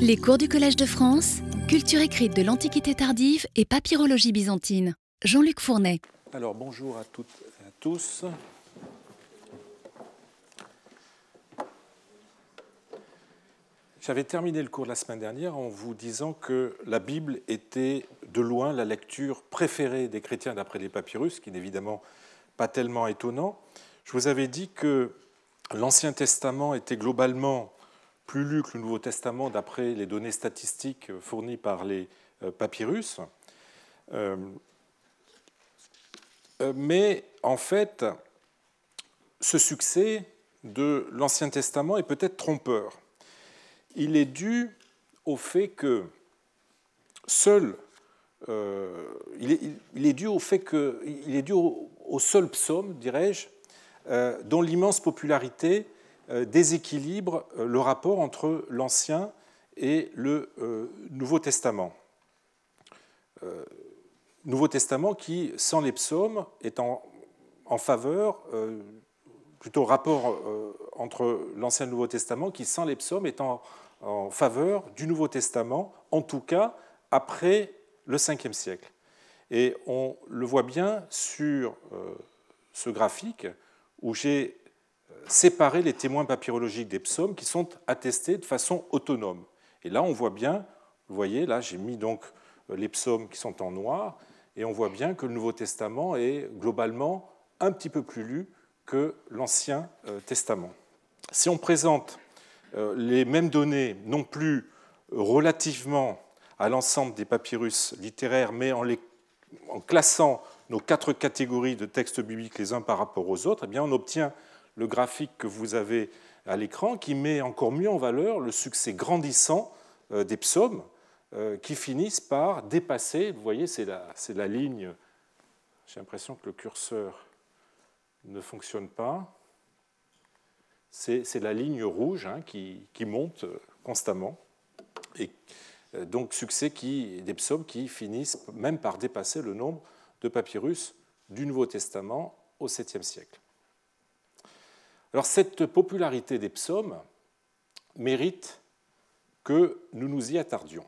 Les cours du Collège de France, culture écrite de l'Antiquité tardive et papyrologie byzantine. Jean-Luc Fournet. Alors bonjour à toutes et à tous. J'avais terminé le cours de la semaine dernière en vous disant que la Bible était de loin la lecture préférée des chrétiens d'après les papyrus, ce qui n'est évidemment pas tellement étonnant. Je vous avais dit que l'Ancien Testament était globalement plus lu que le Nouveau Testament d'après les données statistiques fournies par les euh, papyrus. Euh, euh, mais en fait, ce succès de l'Ancien Testament est peut-être trompeur. Il est dû au fait que seul, il, est, dû au fait que, il est dû au, seul psaume, dirais-je, dont l'immense popularité euh, déséquilibre euh, le rapport entre l'Ancien et le euh, Nouveau Testament. Nouveau Testament qui, sans les psaumes, est en, faveur, plutôt rapport entre l'Ancien et le Nouveau Testament, qui, sans les psaumes, est en, en, faveur du Nouveau Testament, en tout cas après le 5e siècle. Et on le voit bien sur ce graphique où j'ai séparer les témoins papyrologiques des psaumes qui sont attestés de façon autonome. Et là, on voit bien, vous voyez, là, j'ai mis donc euh, les psaumes qui sont en noir, et on voit bien que le Nouveau Testament est globalement un petit peu plus lu que l'Ancien euh, Testament. Si on présente euh, les mêmes données, non plus relativement à l'ensemble des papyrus littéraires, mais en, classant nos quatre catégories de textes bibliques les uns par rapport aux autres, eh bien on obtient le graphique que vous avez à l'écran qui met encore mieux en valeur le succès grandissant euh, des psaumes euh, qui finissent par dépasser, vous voyez, c'est la, la, ligne, j'ai l'impression que le curseur ne fonctionne pas, c'est la ligne rouge hein, qui, monte euh, constamment. Et donc succès des psaumes qui finissent même par dépasser le nombre de papyrus du Nouveau Testament au 7e siècle. Alors cette popularité des psaumes mérite que nous nous y attardions.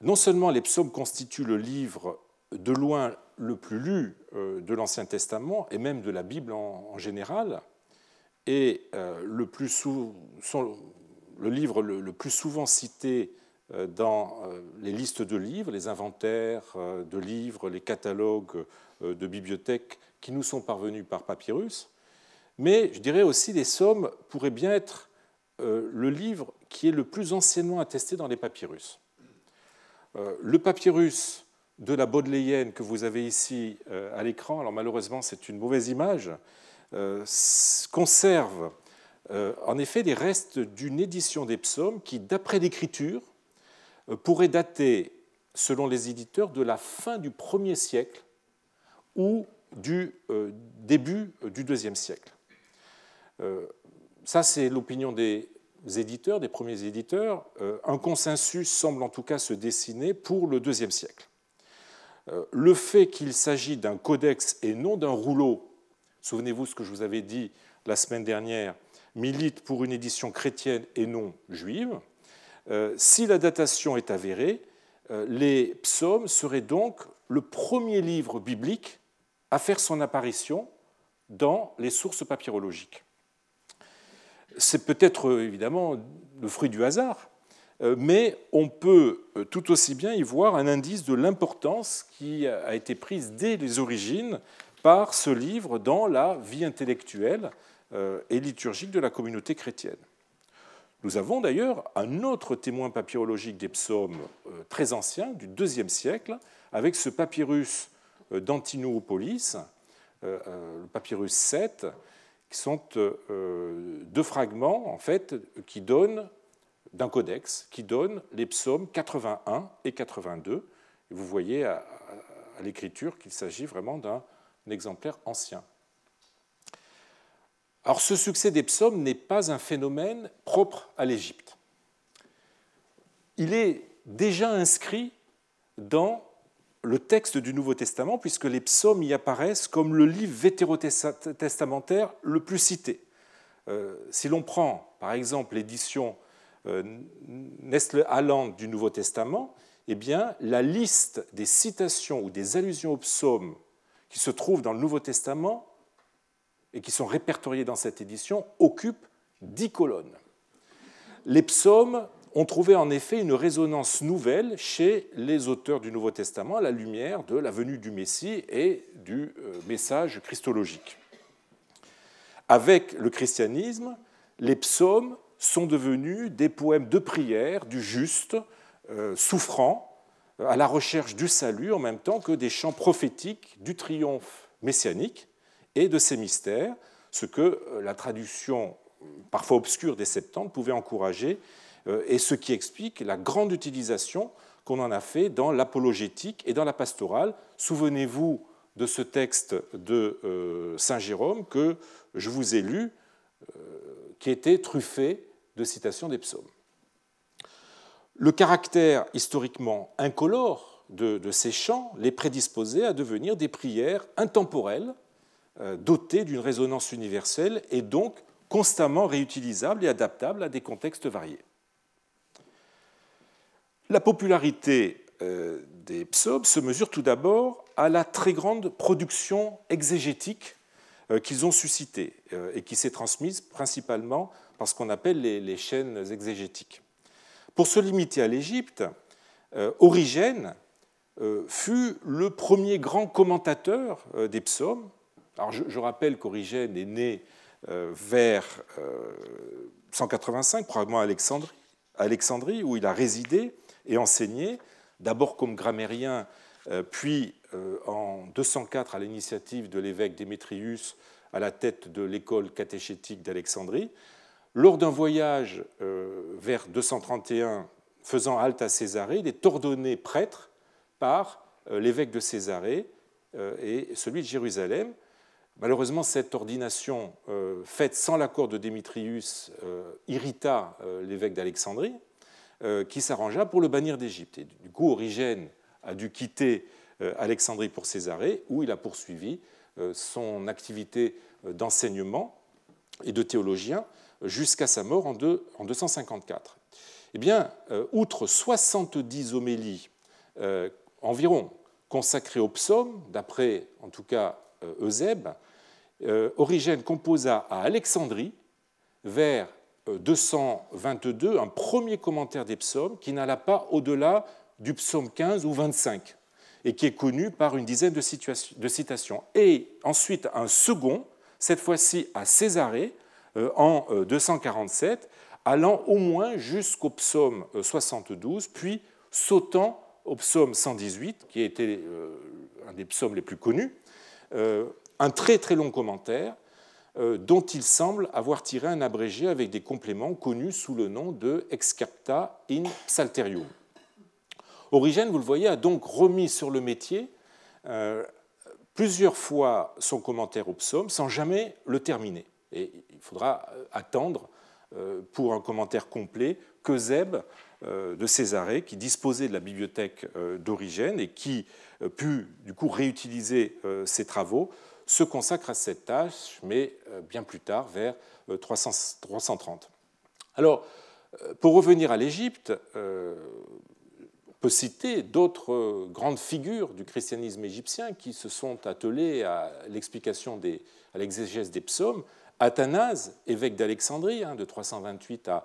Non seulement les psaumes constituent le livre de loin le plus lu euh, de l'Ancien Testament et même de la Bible en général, et euh, le, le livre le plus souvent cité dans euh, les listes de livres, les inventaires euh, de livres, les catalogues de bibliothèques qui nous sont parvenus par papyrus. Mais je dirais aussi les sommes pourraient bien être le livre qui est le plus anciennement attesté dans les papyrus. Le papyrus de la Bodléienne que vous avez ici à l'écran, alors malheureusement c'est une mauvaise image, conserve en effet des restes d'une édition des psaumes qui, d'après l'écriture, euh, pourrait dater, selon les éditeurs, de la fin du 1er siècle ou du euh, début du 2e siècle. Euh, ça, c'est l'opinion des éditeurs, des premiers éditeurs. Un consensus semble en tout cas se dessiner pour le 2e siècle. Le fait qu'il s'agit d'un codex et non d'un rouleau, souvenez-vous ce que je vous avais dit la semaine dernière, milite pour une édition chrétienne et non juive. Euh, si la datation est avérée, euh, les psaumes seraient donc le premier livre biblique à faire son apparition dans les sources papyrologiques. C'est peut-être euh, évidemment le fruit du hasard, mais on peut tout aussi bien y voir un indice de l'importance qui a été prise dès les origines par ce livre dans la vie intellectuelle et liturgique de la communauté chrétienne. Nous avons d'ailleurs un autre témoin papyrologique des psaumes euh, très ancien, du IIe siècle, avec ce papyrus euh, d'Antinoopolis, euh, le papyrus 7, qui sont deux fragments en fait qui donnent d'un codex qui donnent les psaumes 81 et 82. Et vous voyez à l'écriture qu'il s'agit vraiment d'un exemplaire ancien. Alors ce succès des psaumes n'est pas un phénomène propre à l'Égypte. Il est déjà inscrit dans le texte du Nouveau Testament, puisque les psaumes y apparaissent comme le livre vétérotestamentaire le plus cité. si l'on prend par exemple l'édition Nestle-Aland du Nouveau Testament, eh bien, la liste des citations ou des allusions aux psaumes qui se trouvent dans le Nouveau Testament et qui sont répertoriées dans cette édition occupe dix colonnes. Les psaumes ont trouvé en effet une résonance nouvelle chez les auteurs du Nouveau Testament à la lumière de la venue du Messie et du euh, message christologique. Avec le christianisme, les psaumes sont devenus des poèmes de prière du juste, euh, souffrant, à la recherche du salut en même temps que des chants prophétiques du triomphe messianique et de ses mystères, ce que euh, la traduction parfois obscure des Septante pouvait encourager euh, et ce qui explique la grande utilisation qu'on en a fait dans l'apologétique et dans la pastorale. Souvenez-vous de ce texte de euh, Saint Jérôme que je vous ai lu, euh, qui était truffé de citations des psaumes. Le caractère historiquement incolore de, ces chants les prédisposait à devenir des prières intemporelles, dotées d'une résonance universelle et donc constamment réutilisables et adaptables à des contextes variés. La popularité euh, des psaumes se mesure tout d'abord à la très grande production exégétique euh, qu'ils ont suscitée euh, et qui s'est transmise principalement par ce qu'on appelle les chaînes exégétiques. Pour se limiter à l'Égypte, Origène fut le premier grand commentateur des psaumes. Alors je rappelle qu'Origène est né vers 185, probablement à Alexandrie, où il a résidé et enseigné, d'abord comme grammairien, euh, puis euh, en 204 à l'initiative de l'évêque Démétrius à la tête de l'école catéchétique d'Alexandrie. Lors d'un voyage euh, vers 231 faisant halte à Césarée, il est ordonné prêtre par l'évêque de Césarée et celui de Jérusalem. Malheureusement, cette ordination faite sans l'accord de Démétrius irrita l'évêque d'Alexandrie, euh, qui s'arrangea pour le bannir d'Égypte. du coup, Origène a dû quitter euh, Alexandrie pour Césarée, où il a poursuivi euh, son activité d'enseignement et de théologien jusqu'à sa mort en 254. Eh bien, outre 70 homélies environ consacrées aux psaumes, d'après en tout cas Eusèbe, Origène composa à Alexandrie vers 222 un premier commentaire des psaumes qui n'alla pas au-delà du psaume 15 ou 25 et qui est connu par une dizaine de, citations. Et ensuite un second, cette fois-ci à Césarée, euh, en 247, euh, allant au moins jusqu'au psaume 72, euh, puis sautant au psaume 118, qui été un des psaumes les plus connus, un très très long commentaire euh, dont il semble avoir tiré un abrégé avec des compléments connus sous le nom de Excapta in Psalterium. Origène, vous le voyez, a donc remis sur le métier euh, plusieurs fois son commentaire au psaume sans jamais le terminer. Et il faudra euh, attendre pour un commentaire complet que Zeb de Césarée, qui disposait de la bibliothèque d'Origène et qui put du coup réutiliser ses travaux, se consacre à cette tâche, mais euh, bien plus tard, vers 330. Euh, Alors, euh, pour revenir à l'Égypte, on peut citer d'autres grandes figures du christianisme égyptien qui se sont attelées à l'explication, à l'exégèse des psaumes. Athanase, évêque d'Alexandrie, hein, de 328 à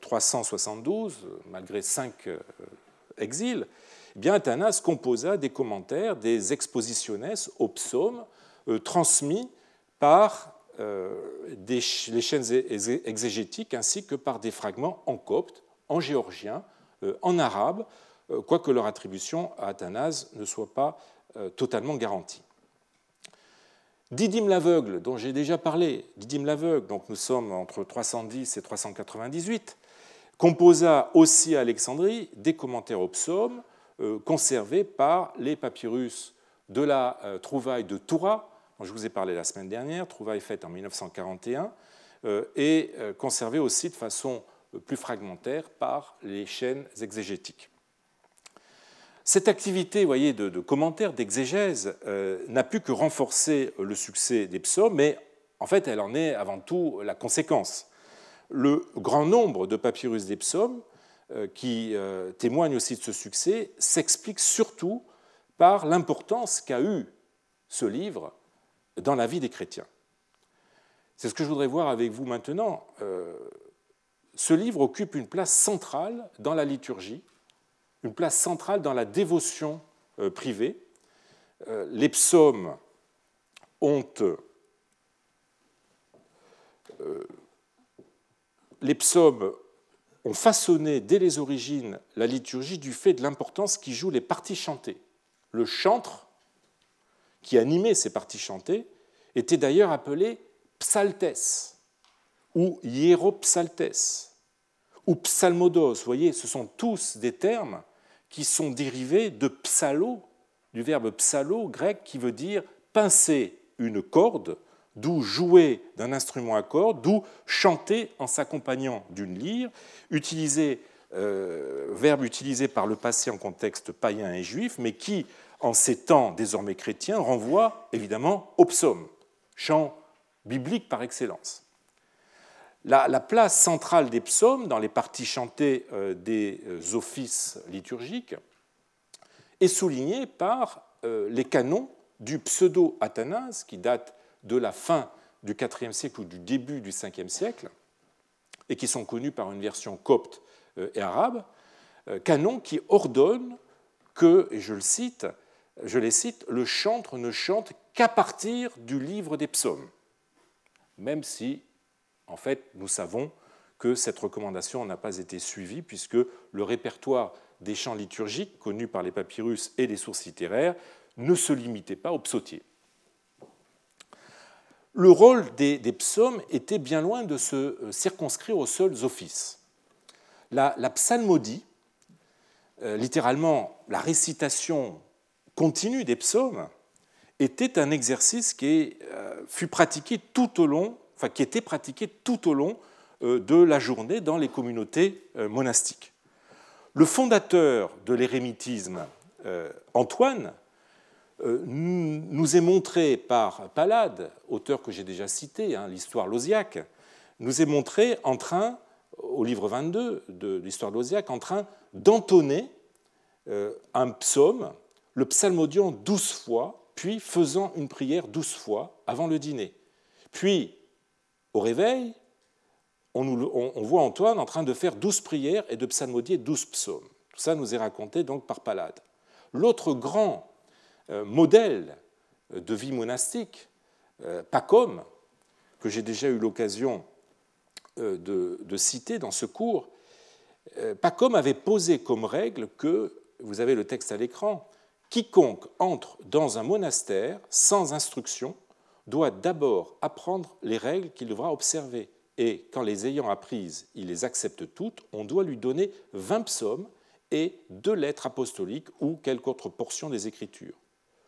372, malgré cinq exils, eh bien Athanase composa des commentaires, des expositionnes aux psaumes transmis par euh, les chaînes exégétiques ainsi que par des fragments en copte, en géorgien, euh, en arabe, quoique leur attribution à Athanase ne soit pas totalement garantie. Didyme l'aveugle, dont j'ai déjà parlé, Didyme l'aveugle, donc nous sommes entre 310 et 398, composa aussi à Alexandrie des commentaires aux psaumes conservés par les papyrus de la trouvaille de Toura, je vous ai parlé la semaine dernière, trouvaille faite en 1941 euh, et euh, conservée aussi de façon euh, plus fragmentaire par les chaînes exégétiques. Cette activité voyez, de, commentaires, d'exégèse, n'a pu que renforcer le succès des psaumes, mais en fait, elle en est avant tout la conséquence. Le grand nombre de papyrus des psaumes, qui témoignent aussi de ce succès, s'explique surtout par l'importance qu'a eu ce livre dans la vie des chrétiens. C'est ce que je voudrais voir avec vous maintenant. Euh, ce livre occupe une place centrale dans la liturgie, une place centrale dans la dévotion euh, privée. Euh, les psaumes ont façonné dès les origines la liturgie du fait de l'importance qui jouent les parties chantées. Le chantre, qui animait ces parties chantées, était d'ailleurs appelé psaltes ou hieropsaltes ou psalmodos. Vous voyez, ce sont tous des termes qui sont dérivés de psalo, du verbe psalo grec qui veut dire pincer une corde, d'où jouer d'un instrument à cordes, d'où chanter en s'accompagnant d'une lyre, euh, verbe utilisé par le passé en contexte païen et juif, mais qui, en ces temps désormais chrétiens, renvoie évidemment au psaume, chant biblique par excellence. La, place centrale des psaumes dans les parties chantées euh, des euh, offices liturgiques est soulignée par euh, les canons du pseudo-Athanase, qui date de la fin du IVe siècle ou du début du Ve siècle, et qui sont connus par une version copte et arabe, canons qui ordonnent que, et je le cite, je les cite, le chantre ne chante qu'à partir du livre des psaumes, même si, en fait, nous savons que cette recommandation n'a pas été suivie, puisque le répertoire des chants liturgiques, connus par les papyrus et les sources littéraires, ne se limitait pas aux psautiers. Le rôle des, psaumes était bien loin de se euh, circonscrire aux seuls offices. La, psalmodie, euh, littéralement la récitation continu des psaumes était un exercice qui euh, fut pratiqué tout au long, enfin qui était pratiqué tout au long euh, de la journée dans les communautés euh, monastiques. Le fondateur de l'érémitisme, Antoine, nous est montré par Palade, auteur que j'ai déjà cité, hein, l'histoire lausiaque, nous est montré en train, au livre 22 de l'histoire lausiaque, en train d'entonner un psaume le psalmodiant douze fois, puis faisant une prière douze fois avant le dîner. Puis, au réveil, on, voit Antoine en train de faire douze prières et de psalmodier douze psaumes. Tout ça nous est raconté donc par Palade. L'autre grand euh, modèle de vie monastique, euh, Pacôme, que j'ai déjà eu l'occasion euh, de, citer dans ce cours, Pacôme avait posé comme règle que, vous avez le texte à l'écran, Quiconque entre dans un monastère sans instruction doit d'abord apprendre les règles qu'il devra observer. Et quand les ayant apprises, il les accepte toutes, on doit lui donner 20 psaumes et deux lettres apostoliques ou quelque autre portion des Écritures.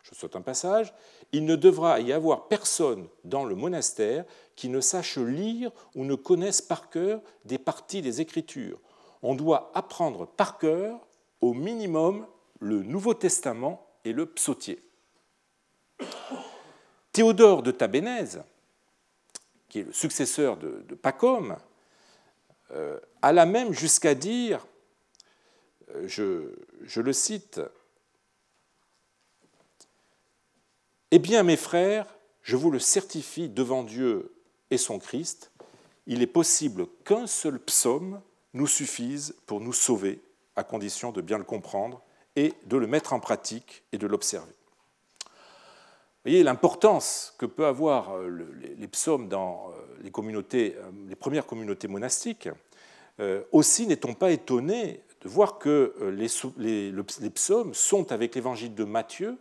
Je saute un passage. Il ne devra y avoir personne dans le monastère qui ne sache lire ou ne connaisse par cœur des parties des Écritures. On doit apprendre par cœur au minimum le Nouveau Testament et le psautier. Théodore de Tabénèse, qui est le successeur de, Pacôme, euh, alla même jusqu'à dire, euh, je le cite, Eh bien, mes frères, je vous le certifie devant Dieu et son Christ, il est possible qu'un seul psaume nous suffise pour nous sauver, à condition de bien le comprendre et de le mettre en pratique et de l'observer. Vous voyez l'importance que peut avoir euh, les psaumes dans euh, euh, les premières communautés monastiques. Aussi n'est-on pas étonné de voir que les, les psaumes sont, avec l'évangile de Matthieu,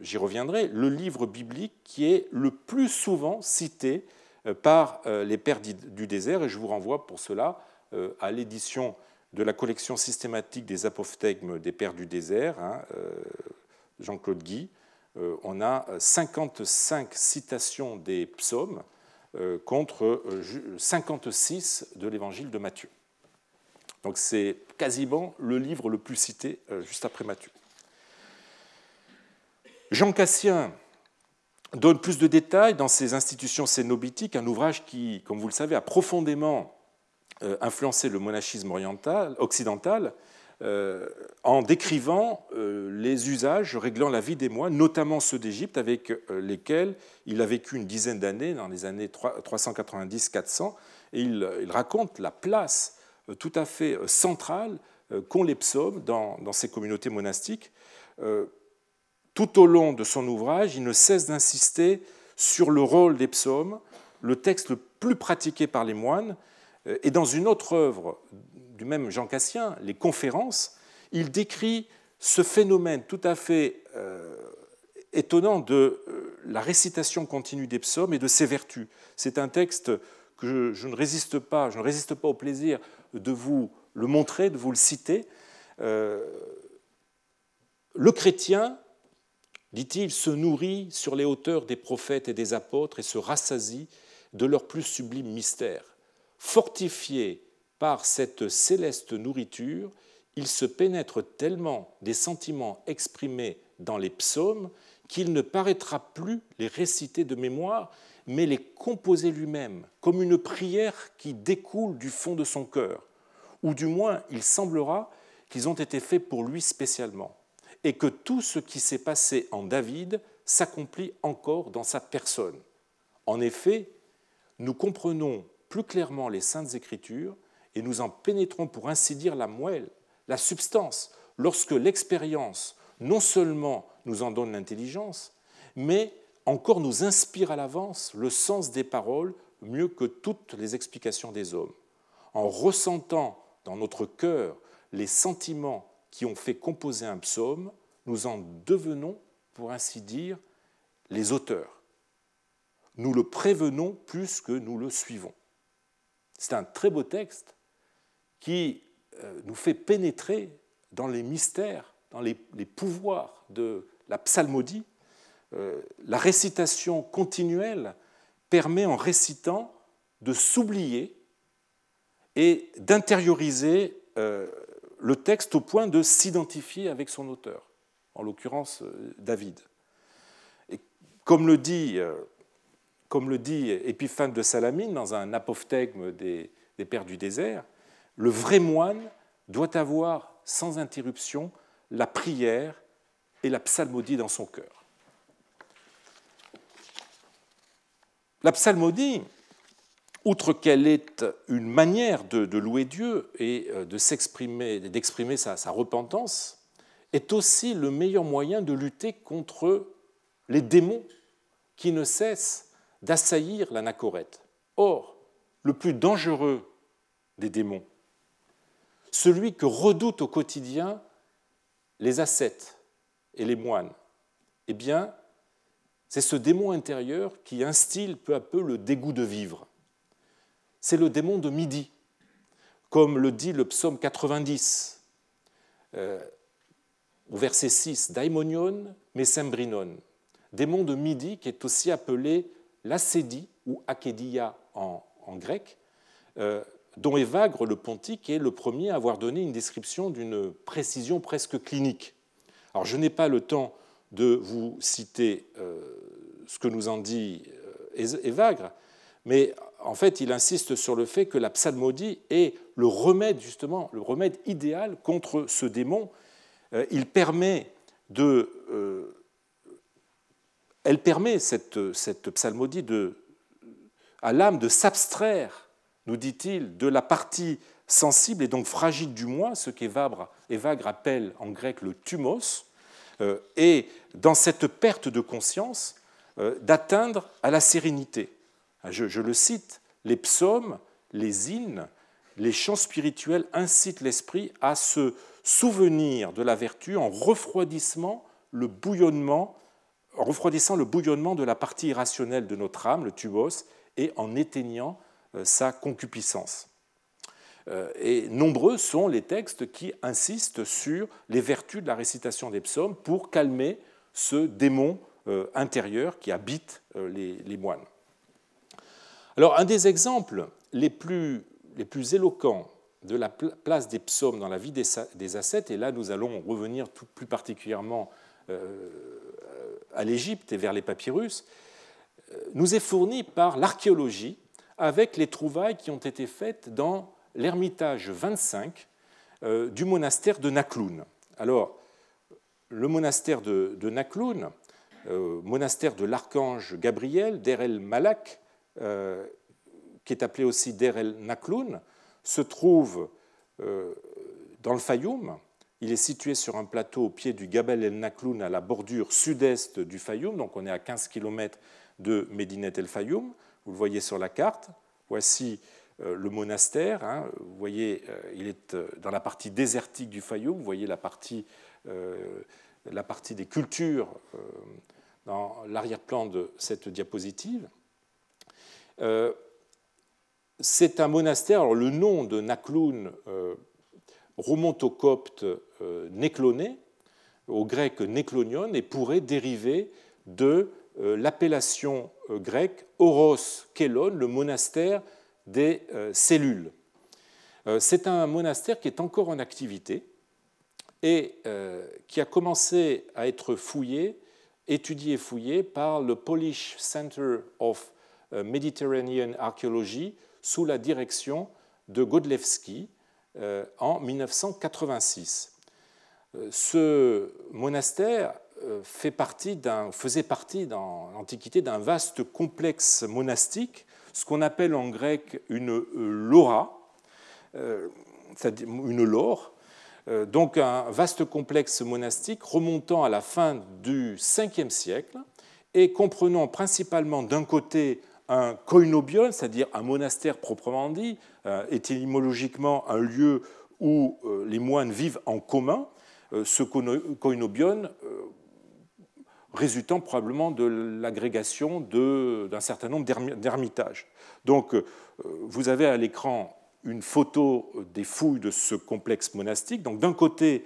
j'y reviendrai, le livre biblique qui est le plus souvent cité par les pères du désert, et je vous renvoie pour cela à l'édition de la collection systématique des apophthegmes des Pères du désert, hein, euh, Jean-Claude Guy, euh, on a 55 citations des psaumes euh, contre 56 de l'évangile de Matthieu. Donc c'est quasiment le livre le plus cité juste après Matthieu. Jean Cassien donne plus de détails dans ses institutions cénobitiques, un ouvrage qui, comme vous le savez, a profondément euh, influencé le monachisme oriental, occidental, euh, en décrivant euh, les usages réglant la vie des moines, notamment ceux d'Égypte, avec lesquels il a vécu une dizaine d'années, dans les années 390-400, et il, raconte la place tout à fait centrale qu'ont les psaumes dans, dans ces communautés monastiques. Tout au long de son ouvrage, il ne cesse d'insister sur le rôle des psaumes, le texte le plus pratiqué par les moines, et dans une autre œuvre du même Jean Cassien, Les Conférences, il décrit ce phénomène tout à fait euh, étonnant de euh, la récitation continue des psaumes et de ses vertus. C'est un texte que je, ne résiste pas, je ne résiste pas au plaisir de vous le montrer, de vous le citer. Euh, le chrétien dit-il, se nourrit sur les hauteurs des prophètes et des apôtres et se rassasie de leurs plus sublimes mystères. Fortifié par cette céleste nourriture, il se pénètre tellement des sentiments exprimés dans les psaumes qu'il ne paraîtra plus les réciter de mémoire, mais les composer lui-même, comme une prière qui découle du fond de son cœur, ou du moins il semblera qu'ils ont été faits pour lui spécialement et que tout ce qui s'est passé en David s'accomplit encore dans sa personne. En effet, nous comprenons plus clairement les saintes écritures et nous en pénétrons pour ainsi dire la moelle, la substance, lorsque l'expérience non seulement nous en donne l'intelligence, mais encore nous inspire à l'avance le sens des paroles mieux que toutes les explications des hommes. En ressentant dans notre cœur les sentiments qui ont fait composer un psaume, nous en devenons, pour ainsi dire, les auteurs. Nous le prévenons plus que nous le suivons. C'est un très beau texte qui euh, nous fait pénétrer dans les mystères, dans les, pouvoirs de la psalmodie. Euh, la récitation continuelle permet en récitant de s'oublier et d'intérioriser euh, le texte au point de s'identifier avec son auteur, en l'occurrence David. Et comme le dit, comme le dit Épiphane de Salamine dans un apophthegme des, Pères du désert, le vrai moine doit avoir sans interruption la prière et la psalmodie dans son cœur. La psalmodie, outre qu'elle est une manière de, louer Dieu et euh, de d'exprimer sa, repentance, est aussi le meilleur moyen de lutter contre les démons qui ne cessent d'assaillir l'anachorète. Or, le plus dangereux des démons, celui que redoutent au quotidien les ascètes et les moines, eh bien, c'est ce démon intérieur qui instille peu à peu le dégoût de vivre c'est le démon de midi, comme le dit le psaume 90, euh, au verset 6, Daimonion mesembrinon, démon de midi qui est aussi appelé l'acédie ou akédia en, grec, euh, dont Évagre le pontique est le premier à avoir donné une description d'une précision presque clinique. Alors je n'ai pas le temps de vous citer euh, ce que nous en dit Évagre, mais en fait, il insiste sur le fait que la psalmodie est le remède, justement, le remède idéal contre ce démon. Euh, il permet de, euh, elle permet, cette, psalmodie, à l'âme de s'abstraire, nous dit-il, de la partie sensible et donc fragile du moi, ce qu'Evagre appelle en grec le thumos, euh, et dans cette perte de conscience, d'atteindre à la sérénité. Ah, je, le cite, les psaumes, les hymnes, les chants spirituels incitent l'esprit à se souvenir de la vertu en refroidissant le bouillonnement, en refroidissant le bouillonnement de la partie irrationnelle de notre âme, le tubos, et en éteignant euh, sa concupiscence. Euh, et nombreux sont les textes qui insistent sur les vertus de la récitation des psaumes pour calmer ce démon euh, intérieur qui habite les moines. Alors, un des exemples les plus, éloquents de la place des psaumes dans la vie des, ascètes, et là nous allons revenir tout plus particulièrement à l'Égypte et vers les papyrus, nous est fourni par l'archéologie avec les trouvailles qui ont été faites dans l'ermitage 25 du monastère de Nakloun. Alors, le monastère de, Nakloun, monastère de l'archange Gabriel, Der el Malak, qui est appelé aussi Der el Nakloun, se trouve dans le Fayoum, il est situé sur un plateau au pied du Gabel el Nakloun, à la bordure sud-est du Fayoum, donc on est à 15 km de Medinet el Fayoum. Vous le voyez sur la carte. Voici euh, le monastère. Hein. Vous voyez, euh, il est euh, dans la partie désertique du Fayoum. Vous voyez la partie, la partie des cultures dans l'arrière-plan de cette diapositive. C'est un monastère. Alors, le nom de Nakloun remonte au copte euh, nécloné, au grec néclonion, et pourrait dériver de euh, l'appellation euh, grecque Oros Kelon, le monastère des cellules. C'est un monastère qui est encore en activité et qui a commencé à être fouillé, étudié et fouillé par le Polish Center of Mediterranean Archaeology sous la direction de Godlewski, en 1986. Euh, ce monastère euh, faisait partie dans l'Antiquité d'un vaste complexe monastique, ce qu'on appelle en grec une lora, c'est-à-dire une lore, donc un vaste complexe monastique remontant à la fin du 5e siècle et comprenant principalement d'un côté un koinobion, c'est-à-dire un monastère proprement dit, euh, étymologiquement un lieu où euh, les moines vivent en commun, euh, ce koinobion résultant probablement de l'agrégation d'un certain nombre d'ermitages. Donc vous avez à l'écran une photo des fouilles de ce complexe monastique. Donc d'un côté,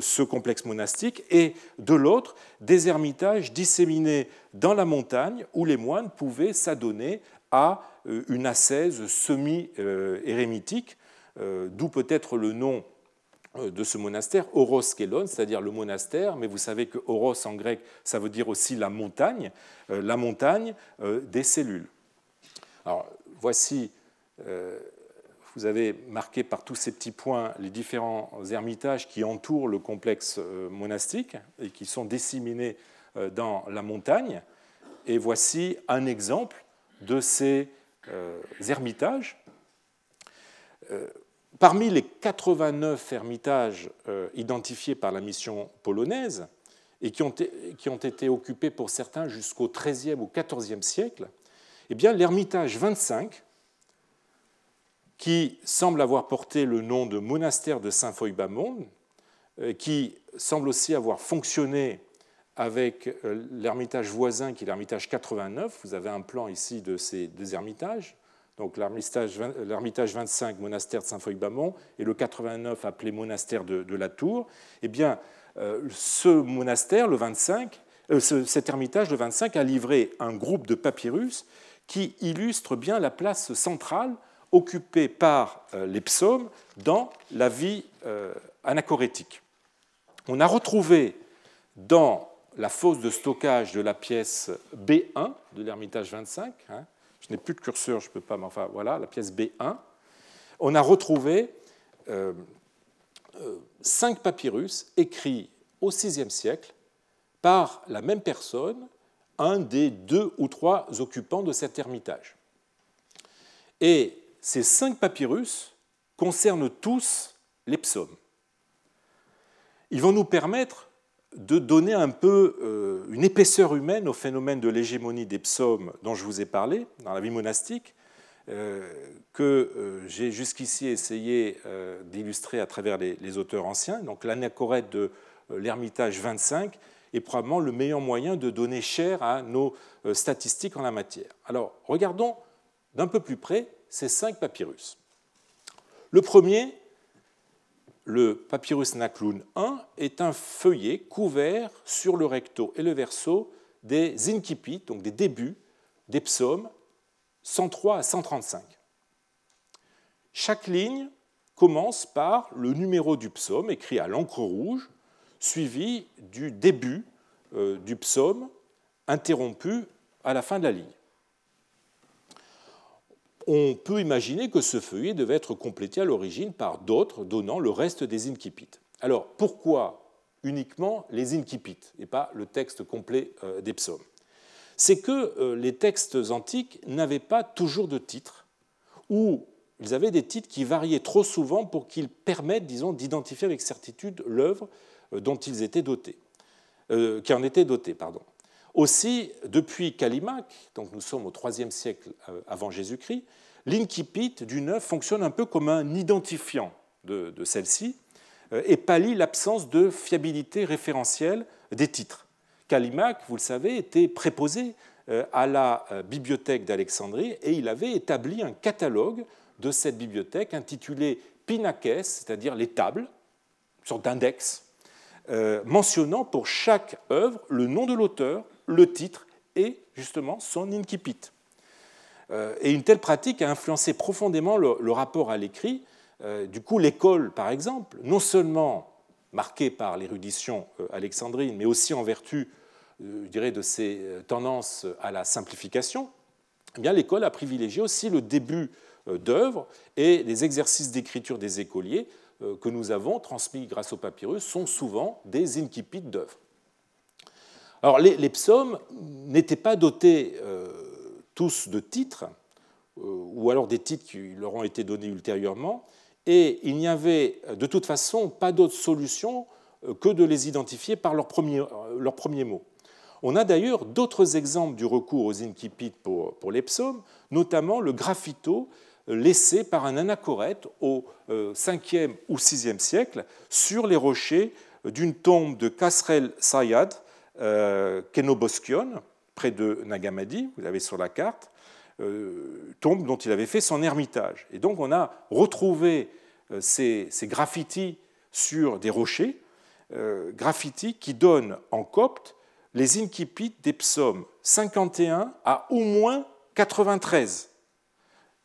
ce complexe monastique et de l'autre, des ermitages disséminés dans la montagne où les moines pouvaient s'adonner à euh, une ascèse semi-érémitique, euh, d'où peut-être le nom euh, de ce monastère, Oros Kelon, c'est-à-dire le monastère, mais vous savez que Oros en grec, ça veut dire aussi la montagne, la montagne des cellules. Alors, voici, vous avez marqué par tous ces petits points les différents ermitages qui entourent le complexe monastique et qui sont disséminés dans la montagne. Et voici un exemple de ces euh, ermitages. Euh, parmi les 89 ermitages euh, identifiés par la mission polonaise, et qui ont, qui ont été occupés pour certains jusqu'au XIIIe ou XIVe siècle, eh l'ermitage 25, qui semble avoir porté le nom de monastère de Saint-Foy-Bamon, qui semble aussi avoir fonctionné avec euh, l'ermitage voisin qui est l'ermitage 89. Vous avez un plan ici de ces deux ermitages. Donc l'ermitage 25, monastère de Saint-Foy-Bamont, et le 89 appelé monastère de, la Tour. Eh bien, euh, ce monastère, le 25, euh, cet ermitage, le 25, a livré un groupe de papyrus qui illustre bien la place centrale occupée par les psaumes dans la vie anachorétique. On a retrouvé dans la fosse de stockage de la pièce B1 de l'Ermitage 25. Hein. Je n'ai plus de curseur, je ne peux pas, mais enfin voilà, la pièce B1. On a retrouvé euh, euh, cinq papyrus écrits au VIe siècle par la même personne, un des deux ou trois occupants de cet ermitage. Et ces cinq papyrus concernent tous les psaumes. Ils vont nous permettre de donner un peu euh, une épaisseur humaine au phénomène de l'hégémonie des psaumes dont je vous ai parlé dans la vie monastique, euh, que euh, j'ai jusqu'ici essayé d'illustrer à travers les, auteurs anciens. Donc l'anachorète de l'Ermitage 25 est probablement le meilleur moyen de donner chair à nos statistiques en la matière. Alors regardons d'un peu plus près ces cinq papyrus. Le premier, le papyrus Nakloun 1 est un feuillet couvert sur le recto et le verso des incipits, donc des débuts des psaumes 103 à 135. Chaque ligne commence par le numéro du psaume écrit à l'encre rouge, suivi du début euh, du psaume interrompu à la fin de la ligne. On peut imaginer que ce feuillet devait être complété à l'origine par d'autres donnant le reste des incipits. Alors pourquoi uniquement les incipits et pas le texte complet euh, des psaumes? C'est que euh, les textes antiques n'avaient pas toujours de titre, ou ils avaient des titres qui variaient trop souvent pour qu'ils permettent, disons, d'identifier avec certitude l'œuvre euh, dont ils étaient dotés, qui en étaient dotés. Pardon. Aussi, depuis Callimaque, donc nous sommes au IIIe siècle avant Jésus-Christ, l'incipit d'une œuvre fonctionne un peu comme un identifiant de celle-ci, euh, et pallie l'absence de fiabilité référentielle des titres. Callimaque, vous le savez, était préposé euh, à la euh, bibliothèque d'Alexandrie et il avait établi un catalogue de cette bibliothèque intitulé Pinakes, c'est-à-dire les tables, une sorte d'index, mentionnant pour chaque œuvre le nom de l'auteur, le titre et justement son incipit. Et une telle pratique a influencé profondément le rapport à l'écrit euh, du coup, l'école, par exemple, non seulement marquée par l'érudition euh, alexandrine, mais aussi en vertu euh, je dirais, de ses tendances à la simplification, eh bien, l'école a privilégié aussi le début d'œuvres et les exercices d'écriture des écoliers que nous avons transmis grâce au papyrus sont souvent des incipits d'œuvres. Alors, les, psaumes n'étaient pas dotés tous de titres, ou alors des titres qui leur ont été donnés ultérieurement, et il n'y avait de toute façon pas d'autre solution euh, que de les identifier par leurs premiers, euh, mots. On a d'ailleurs d'autres exemples du recours aux incipits pour, les psaumes, notamment le graffito euh, laissé par un anachorète au 5e ou 6e siècle sur les rochers d'une tombe de Kasrel Sayad, Kenoboskion, près de Nagamadi, vous l'avez sur la carte, tombe dont il avait fait son ermitage. Et donc on a retrouvé euh, ces, graffitis sur des rochers, euh, graffitis qui donnent en copte les incipits des psaumes 51 à au moins 93.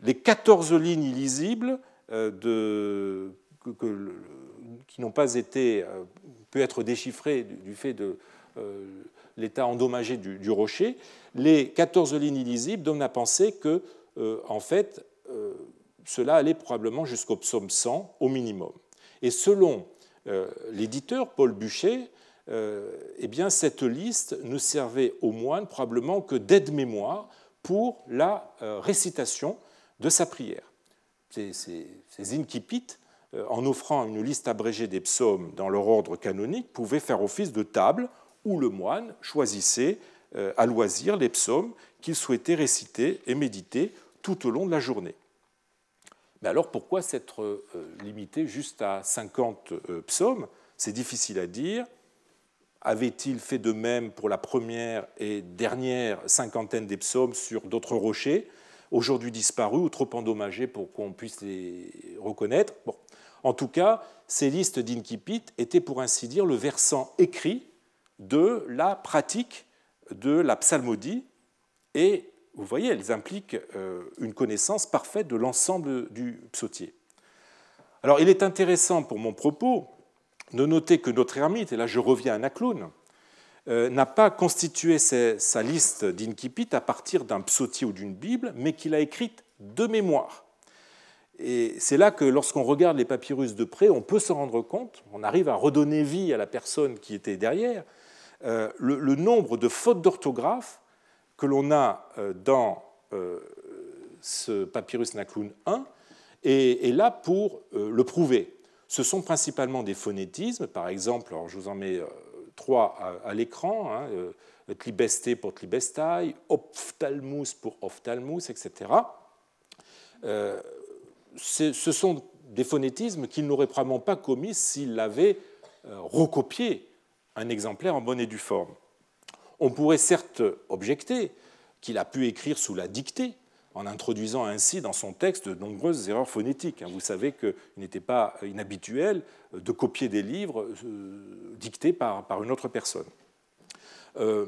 Les 14 lignes illisibles euh, qui n'ont pas été pu être déchiffrées du, fait de l'état endommagé du, rocher, les 14 lignes illisibles donnent à penser que, en fait, cela allait probablement jusqu'au psaume 100 au minimum. Et selon euh, l'éditeur Paul Buchet, euh, eh bien, cette liste ne servait aux moines probablement que d'aide-mémoire pour la euh, récitation de sa prière. Ces, ces, en offrant une liste abrégée des psaumes dans leur ordre canonique, pouvaient faire office de table où le moine choisissait à loisir les psaumes qu'il souhaitait réciter et méditer tout au long de la journée. Mais alors pourquoi s'être euh, limité juste à 50 euh, psaumes? C'est difficile à dire. Avait-il fait de même pour la première et dernière cinquantaine des psaumes sur d'autres rochers, aujourd'hui disparus ou trop endommagés pour qu'on puisse les reconnaître? Bon. En tout cas, ces listes d'incipit étaient pour ainsi dire le versant écrit de la pratique de la psalmodie et vous voyez, elles impliquent euh, une connaissance parfaite de l'ensemble du psautier. Alors, il est intéressant pour mon propos de noter que notre ermite, et là je reviens à Nacloun, euh, n'a pas constitué sa liste d'incipit à partir d'un psautier ou d'une Bible, mais qu'il a écrite de mémoire. Et c'est là que lorsqu'on regarde les papyrus de près, on peut se rendre compte, on arrive à redonner vie à la personne qui était derrière, euh, le, nombre de fautes d'orthographe que l'on a euh, dans euh, ce papyrus Nakloun 1 est, là pour le prouver. Ce sont principalement des phonétismes, par exemple, alors je vous en mets trois à, l'écran, hein, tlibesté pour tlibestai, ophthalmus pour ophthalmus, etc. ce sont des phonétismes qu'il n'aurait probablement pas commis s'il avait recopié un exemplaire en bonne et due forme. On pourrait certes objecter qu'il a pu écrire sous la dictée, en introduisant ainsi dans son texte de nombreuses erreurs phonétiques. Vous savez qu'il n'était pas inhabituel de copier des livres euh, dictés par, une autre personne. Euh,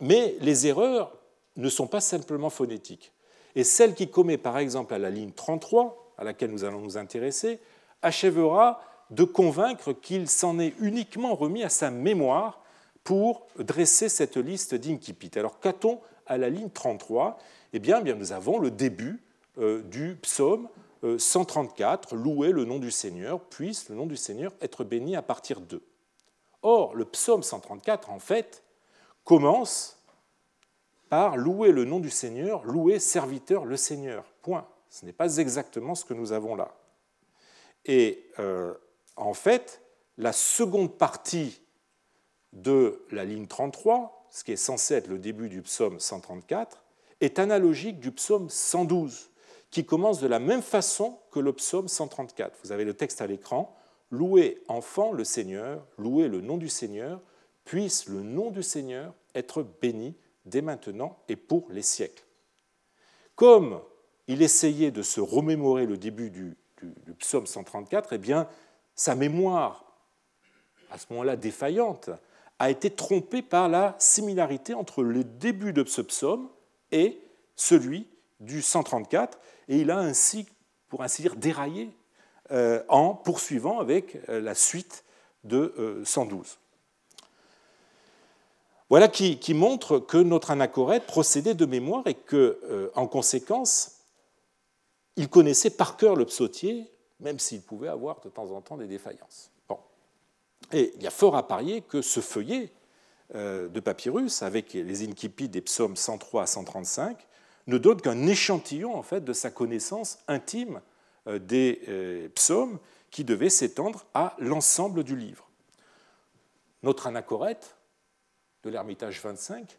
mais les erreurs ne sont pas simplement phonétiques. Et celle qui commet par exemple à la ligne 33, à laquelle nous allons nous intéresser, achèvera de convaincre qu'il s'en est uniquement remis à sa mémoire pour dresser cette liste d'incipit. Alors qu'a-t-on à la ligne 33 eh bien, bien nous avons le début du psaume 134, Louez le nom du Seigneur, puisse le nom du Seigneur être béni à partir d'eux. Or, le psaume 134, en fait, commence par louer le nom du Seigneur, louer serviteur le Seigneur. Point. Ce n'est pas exactement ce que nous avons là. Et euh, en fait, la seconde partie de la ligne 33, ce qui est censé être le début du psaume 134, est analogique du psaume 112, qui commence de la même façon que le psaume 134. Vous avez le texte à l'écran. Louez enfant le Seigneur, louez le nom du Seigneur, puisse le nom du Seigneur être béni dès maintenant et pour les siècles. Comme il essayait de se remémorer le début du, psaume 134, eh bien, sa mémoire, à ce moment-là défaillante, a été trompée par la similarité entre le début de ce psaume et celui du 134, et il a ainsi, pour ainsi dire, déraillé euh, en poursuivant avec euh, la suite de 112. Euh, voilà qui, montre que notre anachorète procédait de mémoire et que, en conséquence, il connaissait par cœur le psautier, même s'il pouvait avoir de temps en temps des défaillances. Bon. Et il y a fort à parier que ce feuillet de papyrus, avec les incipits des psaumes 103 à 135, ne donne qu'un échantillon en fait, de sa connaissance intime euh, des euh, psaumes qui devait s'étendre à l'ensemble du livre. Notre anachorète de l'Ermitage 25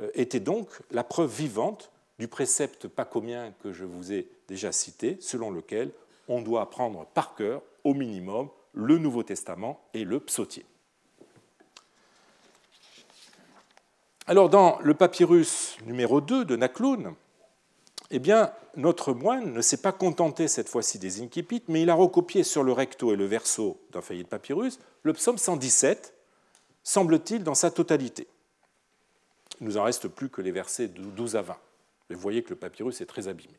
euh, était donc la preuve vivante du précepte pacomien que je vous ai déjà cité, selon lequel on doit apprendre par cœur, au minimum, le Nouveau Testament et le psautier. Alors, dans le papyrus numéro 2 de Nakloun, eh bien, notre moine ne s'est pas contenté cette fois-ci des incipits, mais il a recopié sur le recto et le verso d'un feuillet de papyrus le psaume 117, semble-t-il, dans sa totalité. Il nous en reste plus que les versets de 12 à 20. vous voyez que le papyrus est très abîmé.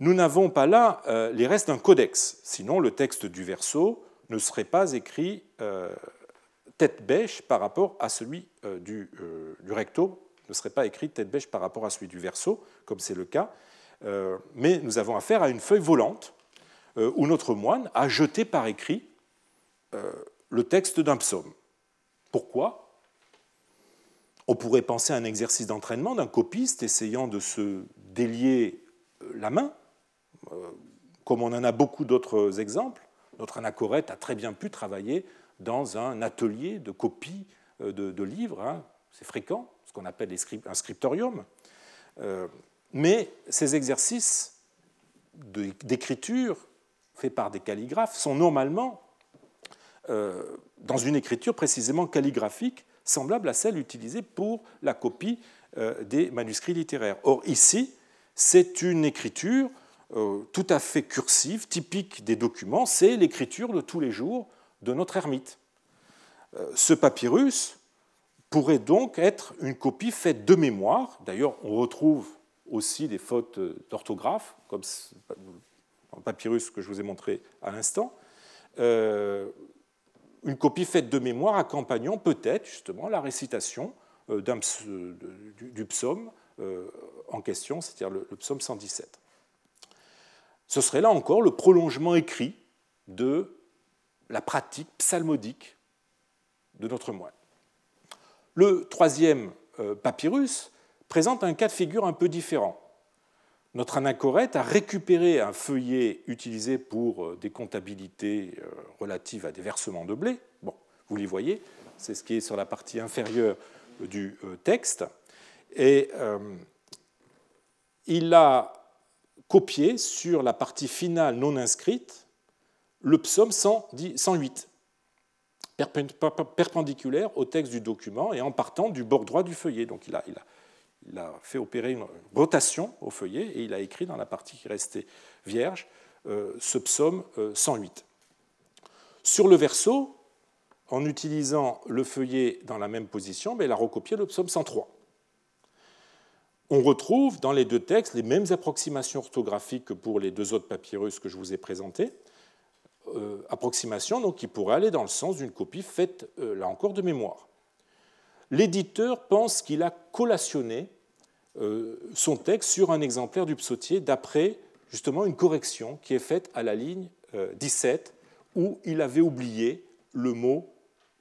Nous n'avons pas là euh, les restes d'un codex, sinon le texte du verso ne serait pas écrit euh, tête bêche par rapport à celui euh, du recto ne serait pas écrit tête bêche par rapport à celui du verso, comme c'est le cas, mais nous avons affaire à une feuille volante où notre moine a jeté par écrit le texte d'un psaume. Pourquoi? On pourrait penser à un exercice d'entraînement d'un copiste essayant de se délier la main, comme on en a beaucoup d'autres exemples. Notre anachorète a très bien pu travailler dans un atelier de copie de, livres, hein. c'est fréquent ce qu'on appelle un scriptorium. Euh, mais ces exercices d'écriture faits par des calligraphes sont normalement euh, dans une écriture précisément calligraphique, semblable à celle utilisée pour la copie euh, des manuscrits littéraires. Or, ici, c'est une écriture tout à fait cursive, typique des documents, c'est l'écriture de tous les jours de notre ermite. Ce papyrus, pourrait donc être une copie faite de mémoire. D'ailleurs, on retrouve aussi des fautes d'orthographe, comme le papyrus que je vous ai montré à l'instant. Euh, une copie faite de mémoire accompagnant peut-être justement la récitation euh, du, psaume euh, en question, c'est-à-dire le psaume 117. Ce serait là encore le prolongement écrit de la pratique psalmodique de notre moine. Le troisième euh, papyrus présente un cas de figure un peu différent. Notre anachorète a récupéré un feuillet utilisé pour euh, des comptabilités euh, relatives à des versements de blé. Bon, vous les voyez, c'est ce qui est sur la partie inférieure du texte. Et il a copié sur la partie finale non inscrite le psaume 108 perpendiculaire au texte du document et en partant du bord droit du feuillet. Donc il a, fait opérer une rotation au feuillet et il a écrit dans la partie qui restait vierge euh, ce psaume 108. Euh, Sur le verso, en utilisant le feuillet dans la même position, mais il a recopié le psaume 103. On retrouve dans les deux textes les mêmes approximations orthographiques que pour les deux autres papyrus que je vous ai présentés, euh, approximation donc, qui pourrait aller dans le sens d'une copie faite, euh, là encore, de mémoire. L'éditeur pense qu'il a collationné son texte sur un exemplaire du psautier d'après justement une correction qui est faite à la ligne 17 où il avait oublié le mot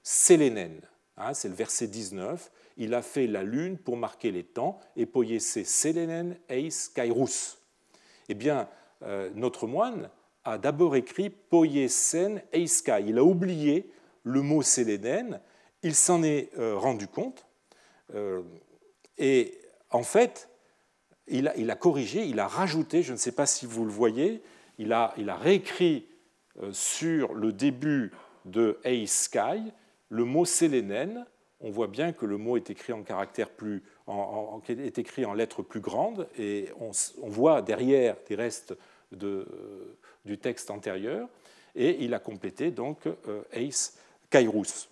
sélénène. Hein, c'est le verset 19. Il a fait la lune pour marquer les temps, et poiese sélénène eis kairus. Eh bien, euh, notre moine a d'abord écrit poiesen eiska. Il a oublié le mot sélénène, il s'en est euh, rendu compte, euh, et en fait, il a, corrigé, il a rajouté, je ne sais pas si vous le voyez, il a, il a réécrit sur le début de Sky, le mot sélénène, on voit bien que le mot est écrit en caractère plus, est écrit en lettres plus grandes, et on, voit derrière des restes de, du texte antérieur, et il a complété donc euh, Eis Kairus.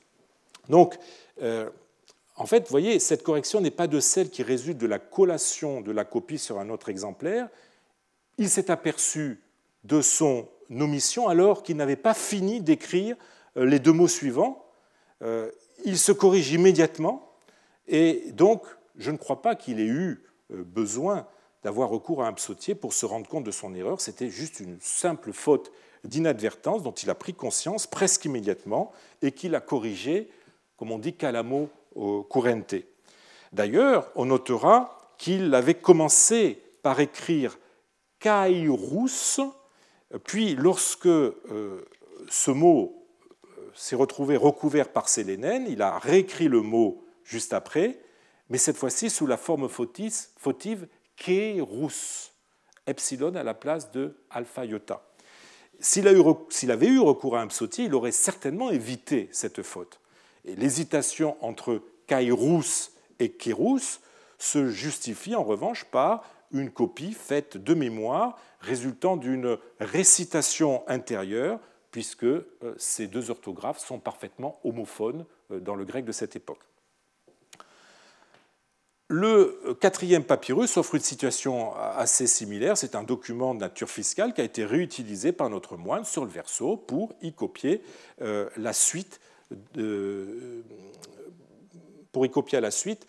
Donc, euh, en fait, vous voyez, cette correction n'est pas de celle qui résulte de la collation de la copie sur un autre exemplaire. Il s'est aperçu de son omission alors qu'il n'avait pas fini d'écrire euh, les deux mots suivants. Euh, il se corrige immédiatement et donc je ne crois pas qu'il ait eu euh, besoin d'avoir recours à un psautier pour se rendre compte de son erreur. C'était juste une simple faute d'inadvertance dont il a pris conscience presque immédiatement et qu'il a corrigé, comme on dit, calamo currente. D'ailleurs, on notera qu'il avait commencé par écrire kairus, puis lorsque ce mot s'est retrouvé recouvert par sélénène, il a réécrit le mot juste après, mais cette fois-ci sous la forme fautive Kerus, epsilon à la place de alpha iota. S'il avait eu recours à un psautier, il aurait certainement évité cette faute. L'hésitation entre Kairus et Kerus se justifie en revanche par une copie faite de mémoire résultant d'une récitation intérieure puisque euh, ces deux orthographes sont parfaitement homophones euh, dans le grec de cette époque. Le euh, quatrième papyrus offre une situation assez similaire. C'est un document de nature fiscale qui a été réutilisé par notre moine sur le verso pour y copier la suite à la suite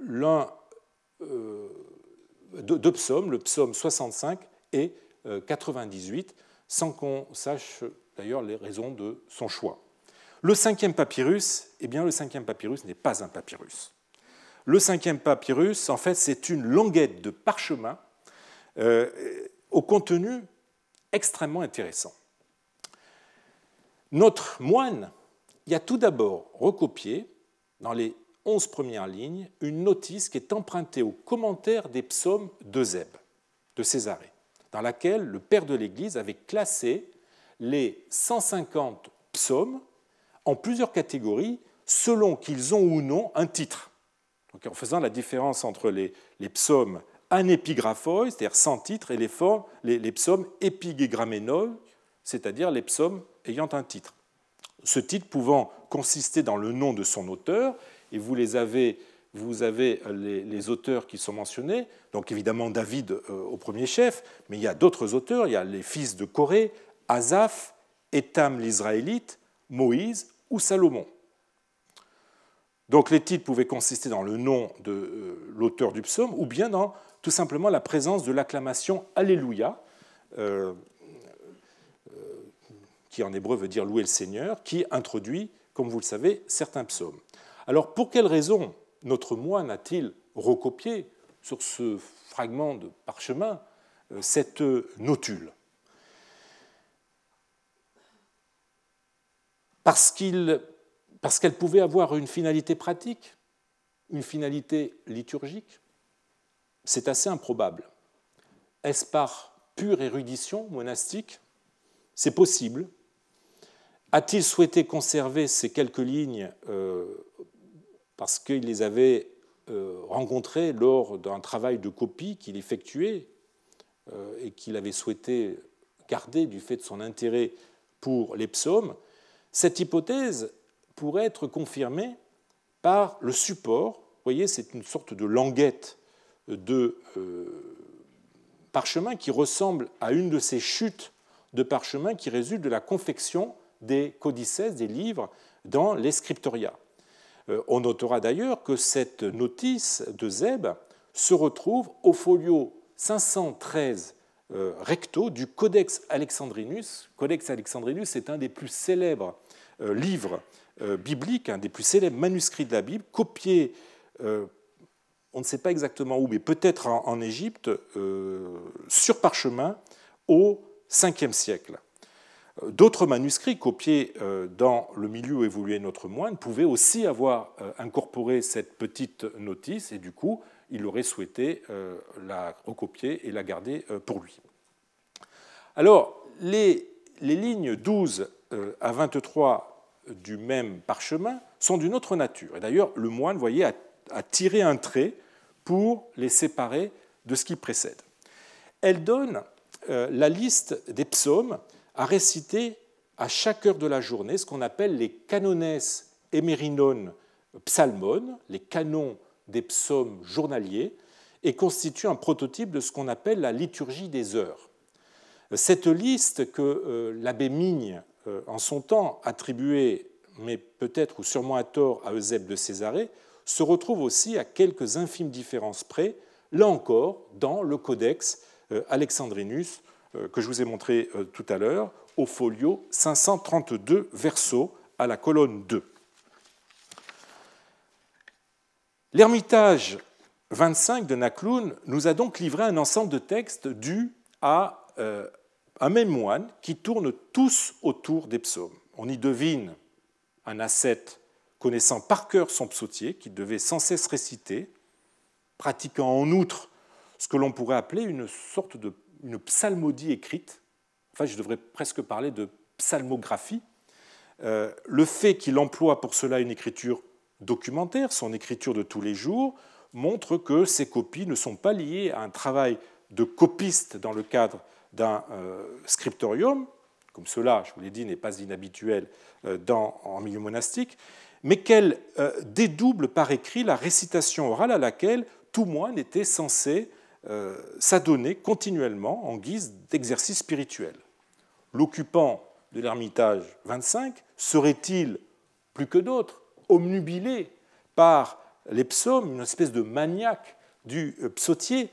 l'un deux psaumes, le psaume 65 et 98, sans qu'on sache d'ailleurs les raisons de son choix. Le cinquième papyrus, eh bien le cinquième papyrus n'est pas un papyrus. Le cinquième papyrus, en fait, c'est une languette de parchemin euh, au contenu extrêmement intéressant. Notre moine y a tout d'abord recopié, dans les onze premières lignes, une notice qui est empruntée au commentaire des psaumes de Zeb, de Césarée dans laquelle le père de l'Église avait classé les 150 psaumes en plusieurs catégories selon qu'ils ont ou non un titre. En faisant la différence entre les, psaumes anépigraphoi, c'est-à-dire sans titre, et les psaumes épigramménoi, c'est-à-dire les psaumes ayant un titre. Ce titre pouvant consister dans le nom de son auteur, et vous les avez vous avez les, auteurs qui sont mentionnés, donc évidemment David euh, au premier chef, mais il y a d'autres auteurs, il y a les fils de Corée, Asaph, Étam l'Israélite, Moïse ou Salomon. Donc les titres pouvaient consister dans le nom de euh, l'auteur du psaume ou bien dans tout simplement la présence de l'acclamation Alléluia, euh, qui en hébreu veut dire louer le Seigneur, qui introduit, comme vous le savez, certains psaumes. Alors pour quelles raisons notre moine a-t-il recopié sur ce fragment de parchemin euh, cette notule? Parce qu'elle pouvait avoir une finalité pratique, une finalité liturgique C'est assez improbable. Est-ce par pure érudition monastique? C'est possible. A-t-il souhaité conserver ces quelques lignes euh, parce qu'il les avait euh, rencontrés lors d'un travail de copie qu'il effectuait euh, et qu'il avait souhaité garder du fait de son intérêt pour les psaumes, cette hypothèse pourrait être confirmée par le support. Vous voyez, c'est une sorte de languette de euh, parchemin qui ressemble à une de ces chutes de parchemin qui résultent de la confection des codices, des livres, dans les scriptoria. On notera d'ailleurs que cette notice de Zeb se retrouve au folio 513 recto du Codex Alexandrinus. Codex Alexandrinus est un des plus célèbres livres bibliques, un des plus célèbres manuscrits de la Bible, copié on ne sait pas exactement où, mais peut-être en, Égypte, euh, sur parchemin au 5e siècle. Euh, d'autres manuscrits copiés euh, dans le milieu où évoluait notre moine pouvaient aussi avoir incorporé cette petite notice et du coup, il aurait souhaité la recopier et la garder pour lui. Alors, les, lignes 12 à 23 du même parchemin sont d'une autre nature. Et d'ailleurs, le moine, vous voyez, a à tirer un trait pour les séparer de ce qui précède. Elle donne euh, la liste des psaumes à réciter à chaque heure de la journée, ce qu'on appelle les canones émérinon psalmon, les canons des psaumes journaliers, et constitue un prototype de ce qu'on appelle la liturgie des heures. Cette liste que euh, l'abbé Migne, euh, en son temps, attribuait, mais peut-être ou sûrement à tort, à Eusèbe de Césarée, se retrouve aussi à quelques infimes différences près, là encore, dans le codex euh, Alexandrinus que je vous ai montré euh, tout à l'heure, au folio 532 verso à la colonne 2. L'Ermitage 25 de Nakloun nous a donc livré un ensemble de textes dus à un même moine qui tournent tous autour des psaumes. On y devine un ascète connaissant par cœur son psautier, qu'il devait sans cesse réciter, pratiquant en outre ce que l'on pourrait appeler une sorte de une psalmodie écrite, enfin je devrais presque parler de psalmographie, euh, le fait qu'il emploie pour cela une écriture documentaire, son écriture de tous les jours, montre que ces copies ne sont pas liées à un travail de copiste dans le cadre d'un euh, scriptorium, comme cela, je vous l'ai dit, n'est pas inhabituel euh, en milieu monastique, mais qu'elle dédouble par écrit la récitation orale à laquelle tout moine était censé s'adonner continuellement en guise d'exercice spirituel. L'occupant de l'Ermitage 25 serait-il, plus que d'autres, omnubilé par les psaumes, une espèce de maniaque du euh, psautier,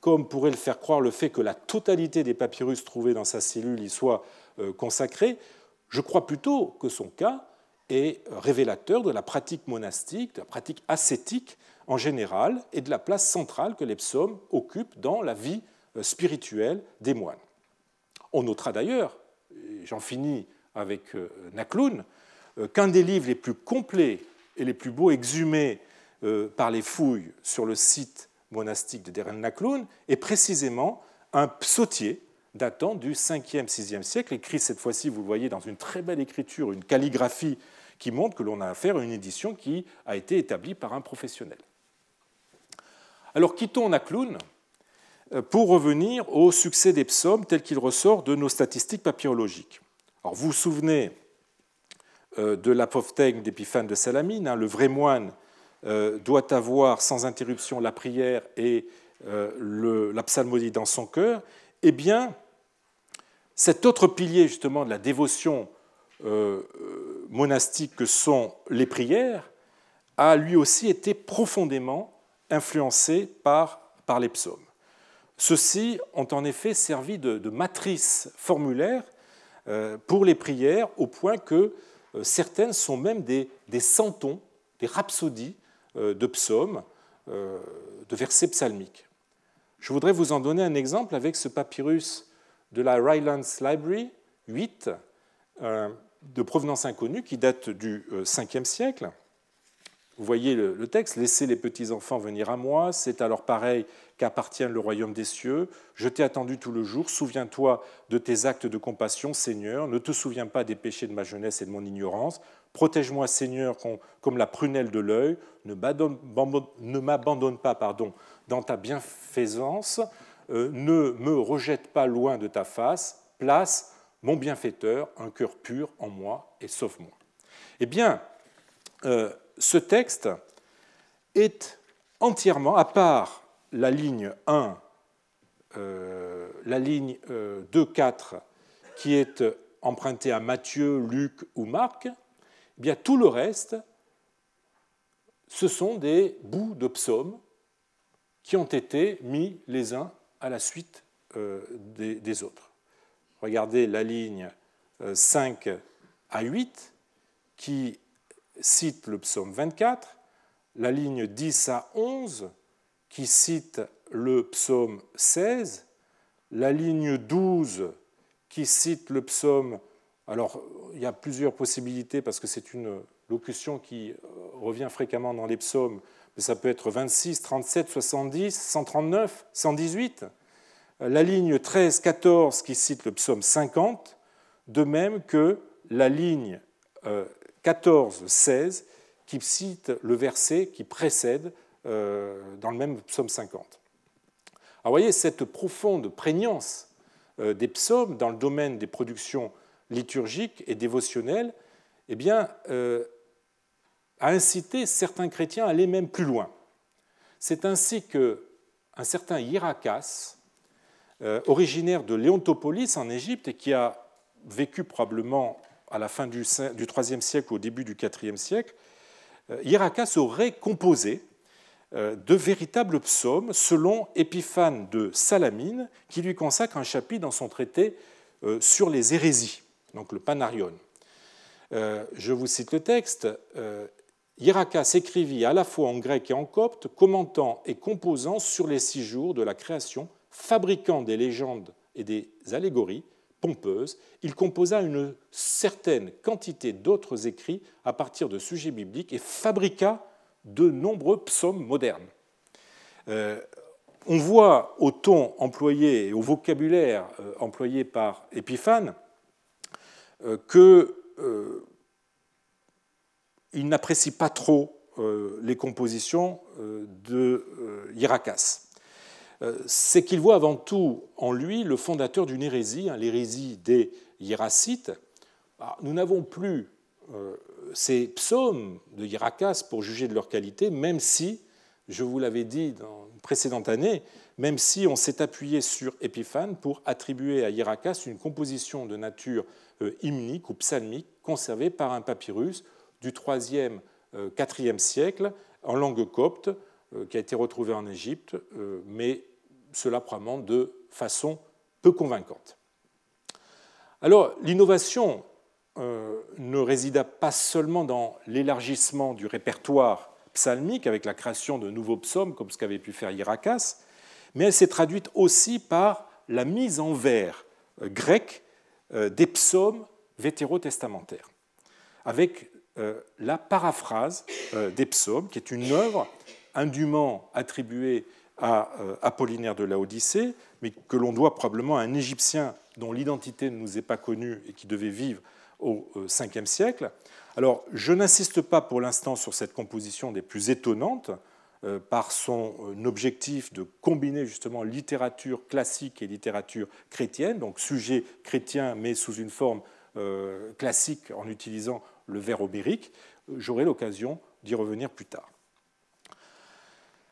comme pourrait le faire croire le fait que la totalité des papyrus trouvés dans sa cellule y soit consacrée Je crois plutôt que son cas est révélateur de la pratique monastique, de la pratique ascétique en général, et de la place centrale que les psaumes occupent dans la vie euh, spirituelle des moines. On notera d'ailleurs, j'en finis avec euh, Nakloun, euh, qu'un des livres les plus complets et les plus beaux exhumés par les fouilles sur le site monastique de Deren Nakloun est précisément un psautier datant du 5e, 6e siècle, écrit cette fois-ci, vous le voyez, dans une très belle écriture, une calligraphie qui montre que l'on a affaire à une édition qui a été établie par un professionnel. Alors quittons Nakloun euh, pour revenir au succès des psaumes tel qu'il ressort de nos statistiques papyrologiques. Alors vous vous souvenez euh, de l'apophthegme d'Épiphane de Salamine, hein, le vrai moine euh, doit avoir sans interruption la prière et la psalmodie dans son cœur, eh bien, cet autre pilier justement de la dévotion monastiques que sont les prières a lui aussi été profondément influencé par, par les psaumes. Ceux-ci ont en effet servi de, matrice formulaire euh, pour les prières au point que certaines sont même des, des des rhapsodies de psaumes, de versets psalmiques. Je voudrais vous en donner un exemple avec ce papyrus de la Rylands Library 8, de provenance inconnue qui date du 5e euh, siècle. Vous voyez le texte, Laissez les petits-enfants venir à moi, c'est alors pareil qu'appartient le royaume des cieux. Je t'ai attendu tout le jour, souviens-toi de tes actes de compassion, Seigneur, ne te souviens pas des péchés de ma jeunesse et de mon ignorance. Protège-moi, Seigneur, comme la prunelle de l'œil, ne m'abandonne pas pardon, dans ta bienfaisance, euh, ne me rejette pas loin de ta face, place mon bienfaiteur, un cœur pur en moi et sauve-moi. Eh bien, euh, ce texte est entièrement, à part la ligne 1, euh, la ligne 2, euh, 4, qui est empruntée à Matthieu, Luc ou Marc, eh bien tout le reste ce sont des bouts de psaumes qui ont été mis les uns à la suite euh, des, autres. Regardez la ligne 5 euh, à 8 qui cite le psaume 24, la ligne 10 à 11 qui cite le psaume 16, la ligne 12 qui cite le psaume. Alors, il y a plusieurs possibilités parce que c'est une locution qui euh, revient fréquemment dans les psaumes, mais ça peut être 26, 37, 70, 139, 118. La ligne 13, 14 qui cite le psaume 50, de même que la ligne 14, euh, 16 qui cite le verset qui précède euh, dans le même psaume 50. Alors, vous voyez cette profonde prégnance des psaumes dans le domaine des productions liturgiques et dévotionnelles, eh bien, a incité certains chrétiens à aller même plus loin. C'est ainsi qu'un certain Hierakas, euh, originaire de Léontopolis en Égypte et qui a vécu probablement à la fin du, IIIe siècle ou au début du IVe siècle, euh, Hierakas aurait composé euh, de véritables psaumes selon Épiphane de Salamine, qui lui consacre un chapitre dans son traité sur les hérésies, donc le Panarion. Je vous cite le texte. Hierakas écrivit à la fois en grec et en copte, commentant et composant sur les six jours de la création, fabriquant des légendes et des allégories pompeuses, il composa une certaine quantité d'autres écrits à partir de sujets bibliques et fabriqua de nombreux psaumes modernes. Euh, on voit au ton employé et au vocabulaire euh, employé par Épiphane euh, que il n'apprécie pas trop les compositions de Hierakas. Euh, c'est qu'il voit avant tout en lui le fondateur d'une hérésie, hein, l'hérésie des Hiéracites. Ah, nous n'avons plus ces psaumes de Hierakas pour juger de leur qualité, même si, je vous l'avais dit dans une précédente année, même si on s'est appuyé sur Épiphane pour attribuer à Hierakas une composition de nature hymnique ou psalmique conservée par un papyrus du 3e, 4e euh, siècle en langue copte, euh, qui a été retrouvée en Égypte, euh, mais cela probablement de façon peu convaincante. Alors, l'innovation ne résida pas seulement dans l'élargissement du répertoire psalmique avec la création de nouveaux psaumes, comme ce qu'avait pu faire Hierakas, mais elle s'est traduite aussi par la mise en vers grec des psaumes vétérotestamentaires, avec euh, la paraphrase euh, des psaumes, qui est une œuvre indûment attribuée à euh, Apollinaire de Laodicée, mais que l'on doit probablement à un Égyptien dont l'identité ne nous est pas connue et qui devait vivre au Ve siècle. Alors, je n'insiste pas pour l'instant sur cette composition des plus étonnantes, par son objectif de combiner justement littérature classique et littérature chrétienne, donc sujet chrétien mais sous une forme classique en utilisant le vers obérique. J'aurai l'occasion d'y revenir plus tard.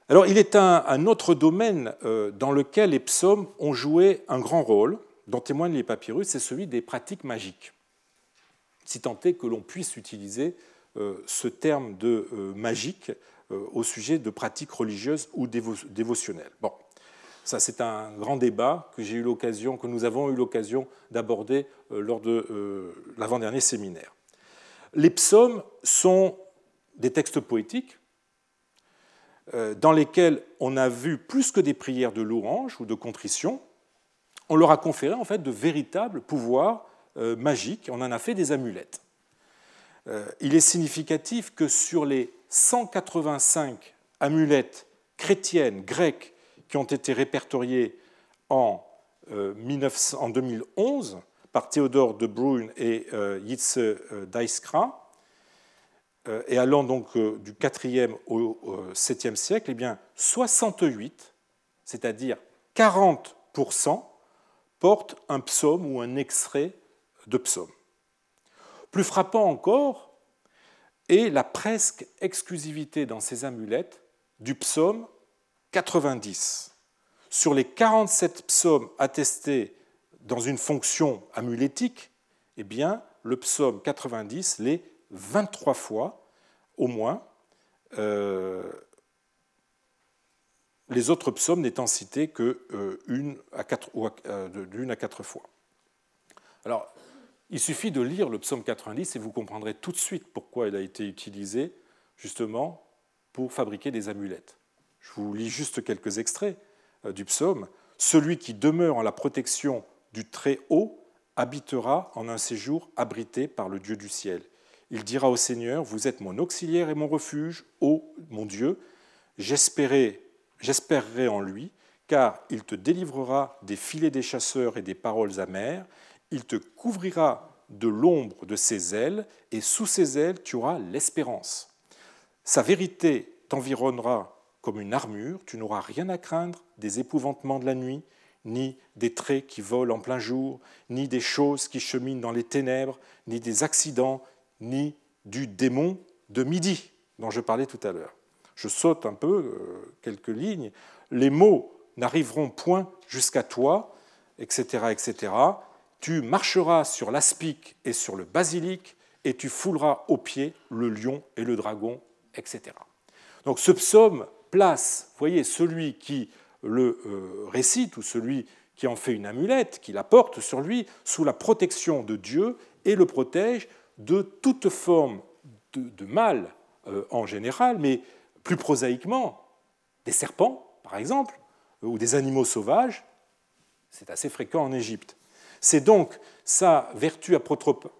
Alors, il est un, autre domaine euh, dans lequel les psaumes ont joué un grand rôle, dont témoignent les papyrus, c'est celui des pratiques magiques. Si tant est que l'on puisse utiliser euh, ce terme de euh, magique au sujet de pratiques religieuses ou dévotionnelles. Bon, ça c'est un grand débat que j'ai eu l'occasion, que nous avons eu l'occasion d'aborder lors de l'avant-dernier séminaire. Les psaumes sont des textes poétiques dans lesquels on a vu plus que des prières de louange ou de contrition, on leur a conféré en fait de véritables pouvoirs euh, magiques, on en a fait des amulettes. Euh, il est significatif que sur les 185 amulettes chrétiennes grecques qui ont été répertoriées en, 2011, par Théodore de Bruyne et euh, Yitze euh, euh, et allant donc du 4e au 7e siècle, eh bien 68, c'est-à-dire 40%, portent un psaume ou un extrait de psaume. Plus frappant encore est la presque exclusivité dans ces amulettes du psaume 90. Sur les 47 psaumes attestés dans une fonction amulétique, eh bien, le psaume 90 l'est 23 fois au moins, les autres psaumes n'étant cités que à quatre, d'une à quatre fois. Alors, il suffit de lire le psaume 90 et vous comprendrez tout de suite pourquoi il a été utilisé justement pour fabriquer des amulettes. Je vous lis juste quelques extraits du psaume. Celui qui demeure en la protection du Très-Haut habitera en un séjour abrité par le Dieu du ciel. Il dira au Seigneur, Vous êtes mon auxiliaire et mon refuge, ô mon Dieu, j'espérerai en lui, car il te délivrera des filets des chasseurs et des paroles amères, il te couvrira de l'ombre de ses ailes, et sous ses ailes tu auras l'espérance. Sa vérité t'environnera comme une armure, tu n'auras rien à craindre des épouvantements de la nuit, ni des traits qui volent en plein jour, ni des choses qui cheminent dans les ténèbres, ni des accidents, ni du démon de midi dont je parlais tout à l'heure. Je saute un peu euh, quelques lignes. Les mots n'arriveront point jusqu'à toi, etc., etc. Tu marcheras sur l'aspic et sur le basilic, et tu fouleras aux pieds le lion et le dragon, etc. Donc ce psaume place, voyez, celui qui le euh, récite ou celui qui en fait une amulette, qui la porte sur lui, sous la protection de Dieu et le protège de toute forme de, mal euh, en général, mais plus prosaïquement, des serpents, par exemple, ou des animaux sauvages. C'est assez fréquent en Égypte. C'est donc sa vertu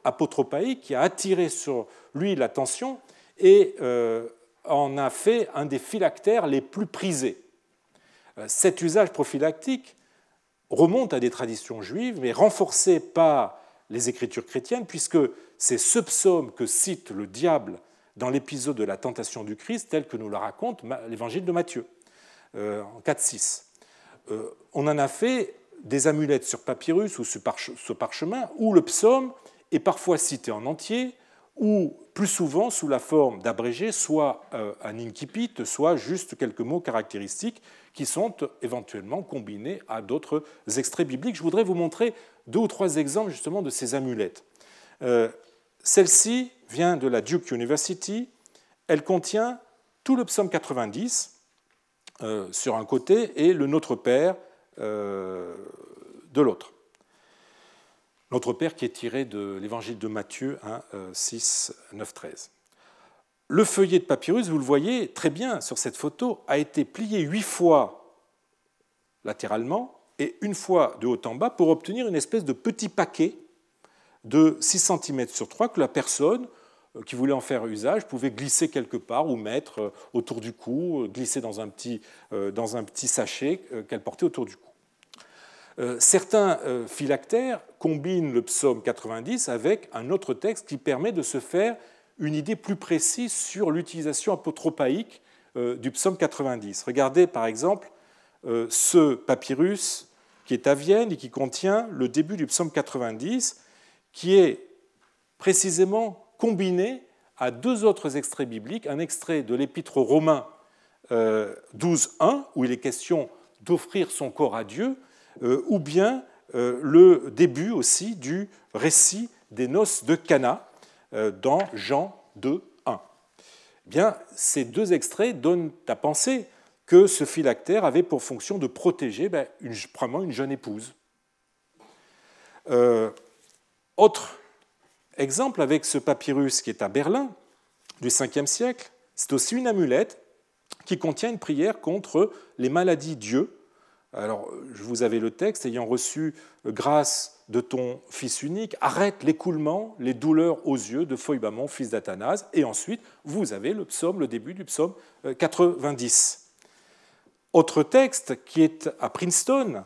apotropaïque qui a attiré sur lui l'attention et euh, en a fait un des phylactères les plus prisés. Euh, cet usage prophylactique remonte à des traditions juives, mais renforcé par les écritures chrétiennes, puisque c'est ce psaume que cite le diable dans l'épisode de la tentation du Christ, tel que nous le raconte l'évangile de Matthieu, euh, en 4-6. Euh, on en a fait des amulettes sur papyrus ou sur parchemin, où le psaume est parfois cité en entier, ou plus souvent sous la forme d'abrégé, soit euh, un incipit, soit juste quelques mots caractéristiques qui sont éventuellement combinés à d'autres extraits bibliques. Je voudrais vous montrer deux ou trois exemples justement de ces amulettes. Celle-ci vient de la Duke University. Elle contient tout le psaume 90 euh, sur un côté et le Notre Père de l'autre. Notre Père qui est tiré de l'évangile de Matthieu 6, 9, 13. Le feuillet de papyrus, vous le voyez très bien sur cette photo, a été plié huit fois latéralement et une fois de haut en bas pour obtenir une espèce de petit paquet de 6 cm sur 3 que la personne euh, qui voulait en faire usage pouvait glisser quelque part ou mettre euh, autour du cou, euh, glisser dans un petit, sachet qu'elle portait autour du cou. Certains phylactères combinent le psaume 90 avec un autre texte qui permet de se faire une idée plus précise sur l'utilisation apotropaïque du psaume 90. Regardez par exemple ce papyrus qui est à Vienne et qui contient le début du psaume 90, qui est précisément combiné à deux autres extraits bibliques, un extrait de l'épître aux Romains 12.1, où il est question d'offrir son corps à Dieu, euh, ou bien euh, le début aussi du récit des noces de Cana euh, dans Jean 2, 1. Eh bien, ces deux extraits donnent à penser que ce phylactère avait pour fonction de protéger ben, probablement une jeune épouse. Autre exemple avec ce papyrus qui est à Berlin du 5e siècle, c'est aussi une amulette qui contient une prière contre les maladies Dieu alors, je vous avais le texte, ayant reçu grâce de ton Fils unique, arrête l'écoulement, les douleurs aux yeux de Foibamon, fils d'Athanase. Et ensuite, vous avez le psaume, le début du psaume 90. Euh, Autre texte qui est à Princeton,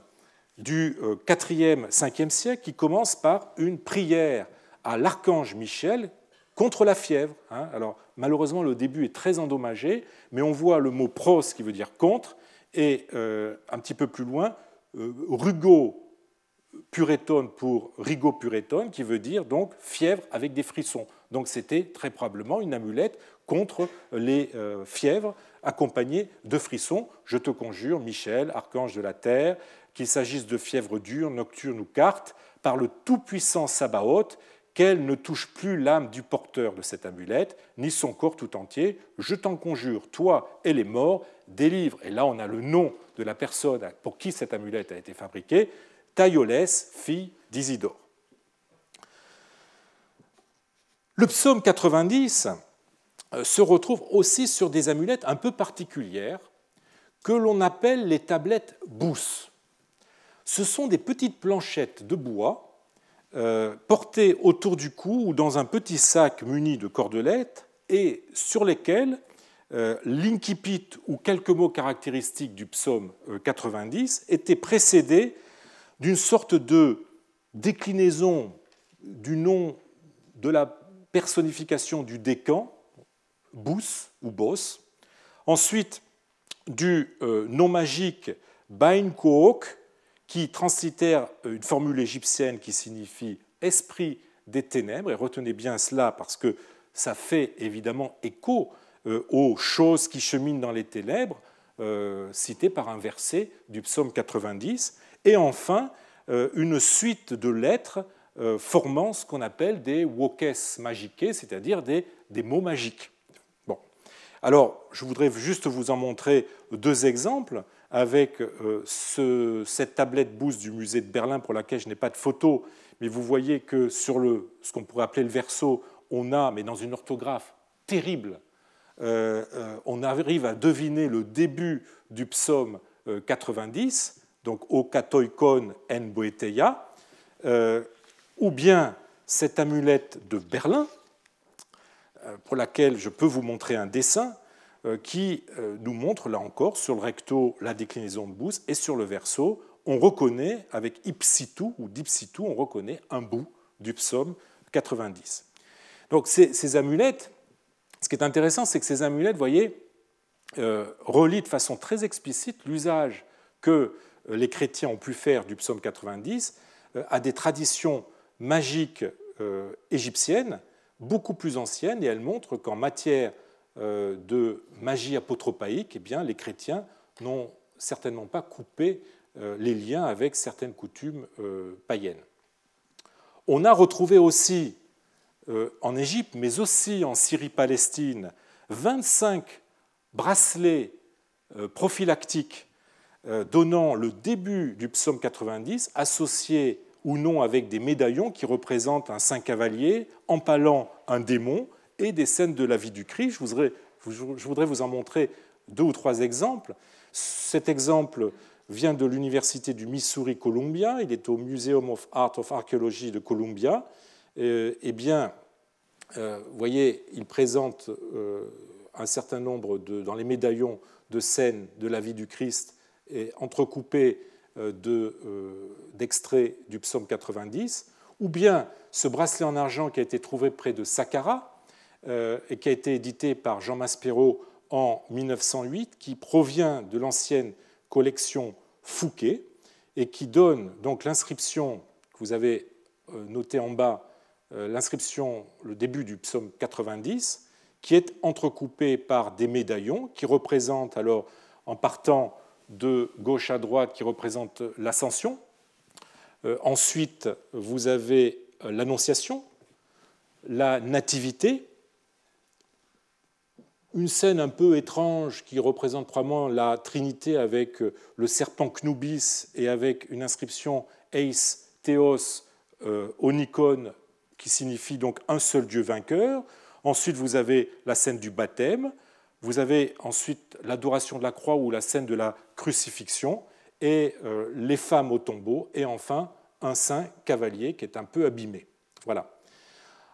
du 4e, euh, 5e siècle, qui commence par une prière à l'archange Michel contre la fièvre. Hein. Alors, malheureusement, le début est très endommagé, mais on voit le mot pros qui veut dire contre, et euh, un petit peu plus loin, euh, rugo purétone pour rigo purétone, qui veut dire donc fièvre avec des frissons. Donc c'était très probablement une amulette contre les fièvres accompagnée de frissons. Je te conjure, Michel, archange de la terre, qu'il s'agisse de fièvre dure, nocturne ou carte, par le tout-puissant Sabaoth, qu'elle ne touche plus l'âme du porteur de cette amulette, ni son corps tout entier. Je t'en conjure, toi et les morts, délivre, et là on a le nom de la personne pour qui cette amulette a été fabriquée, Taïolès, fille d'Isidore. Le psaume 90 euh, se retrouve aussi sur des amulettes un peu particulières que l'on appelle les tablettes Bous. Ce sont des petites planchettes de bois euh, portées autour du cou ou dans un petit sac muni de cordelettes et sur lesquelles euh, l'incipit ou quelques mots caractéristiques du psaume 90 étaient précédés d'une sorte de déclinaison du nom de la personnification du décan, Bous ou Bos. Ensuite, du euh, nom magique Bain Kook, qui transitère une formule égyptienne qui signifie esprit des ténèbres. Et retenez bien cela parce que ça fait évidemment écho euh, aux choses qui cheminent dans les ténèbres, euh, citées par un verset du psaume 90. Et enfin, une suite de lettres euh, formant ce qu'on appelle des wokes magiques, c'est-à-dire des, mots magiques. Bon. Alors, je voudrais juste vous en montrer deux exemples avec euh, cette tablette Boost du musée de Berlin pour laquelle je n'ai pas de photo, mais vous voyez que sur le, ce qu'on pourrait appeler le verso, on a, mais dans une orthographe terrible, euh, on arrive à deviner le début du psaume 90, donc O katoikon en boeteia, ou bien cette amulette de Berlin, euh, pour laquelle je peux vous montrer un dessin euh, qui euh, nous montre, là encore, sur le recto, la déclinaison de Booth, et sur le verso, on reconnaît, avec ipsitu ou dipsitu, on reconnaît un bout du psaume 90. Donc ces, amulettes, ce qui est intéressant, c'est que ces amulettes, vous voyez, relient de façon très explicite l'usage que les chrétiens ont pu faire du psaume 90 à des traditions magique euh, égyptienne, beaucoup plus ancienne, et elle montre qu'en matière euh, de magie apotropaïque, eh bien, les chrétiens n'ont certainement pas coupé euh, les liens avec certaines coutumes païennes. On a retrouvé aussi en Égypte, mais aussi en Syrie-Palestine, 25 bracelets prophylactiques donnant le début du psaume 90 associés ou non avec des médaillons qui représentent un saint cavalier empalant un démon et des scènes de la vie du Christ. Je voudrais, vous en montrer deux ou trois exemples. Cet exemple vient de l'université du Missouri Columbia. Il est au Museum of Art of Archaeology de Columbia. Euh, eh bien, euh, vous voyez, il présente euh, un certain nombre de, dans les médaillons de scènes de la vie du Christ et entrecoupées euh, euh, d'extraits du psaume 90, ou bien ce bracelet en argent qui a été trouvé près de Saqqara euh, et qui a été édité par Jean Maspero en 1908, qui provient de l'ancienne collection Fouquet et qui donne donc l'inscription que vous avez notée en bas, l'inscription, le début du psaume 90, qui est entrecoupée par des médaillons qui représentent alors en partant de gauche à droite qui représente l'ascension. Euh, ensuite, vous avez euh, l'annonciation, la nativité, une scène un peu étrange qui représente probablement la Trinité avec euh, le serpent Knubis et avec une inscription Eis Theos Onikon qui signifie donc un seul Dieu vainqueur. Ensuite, vous avez la scène du baptême. Vous avez ensuite l'adoration de la croix ou la scène de la crucifixion et euh, les femmes au tombeau et enfin un saint cavalier qui est un peu abîmé. Voilà.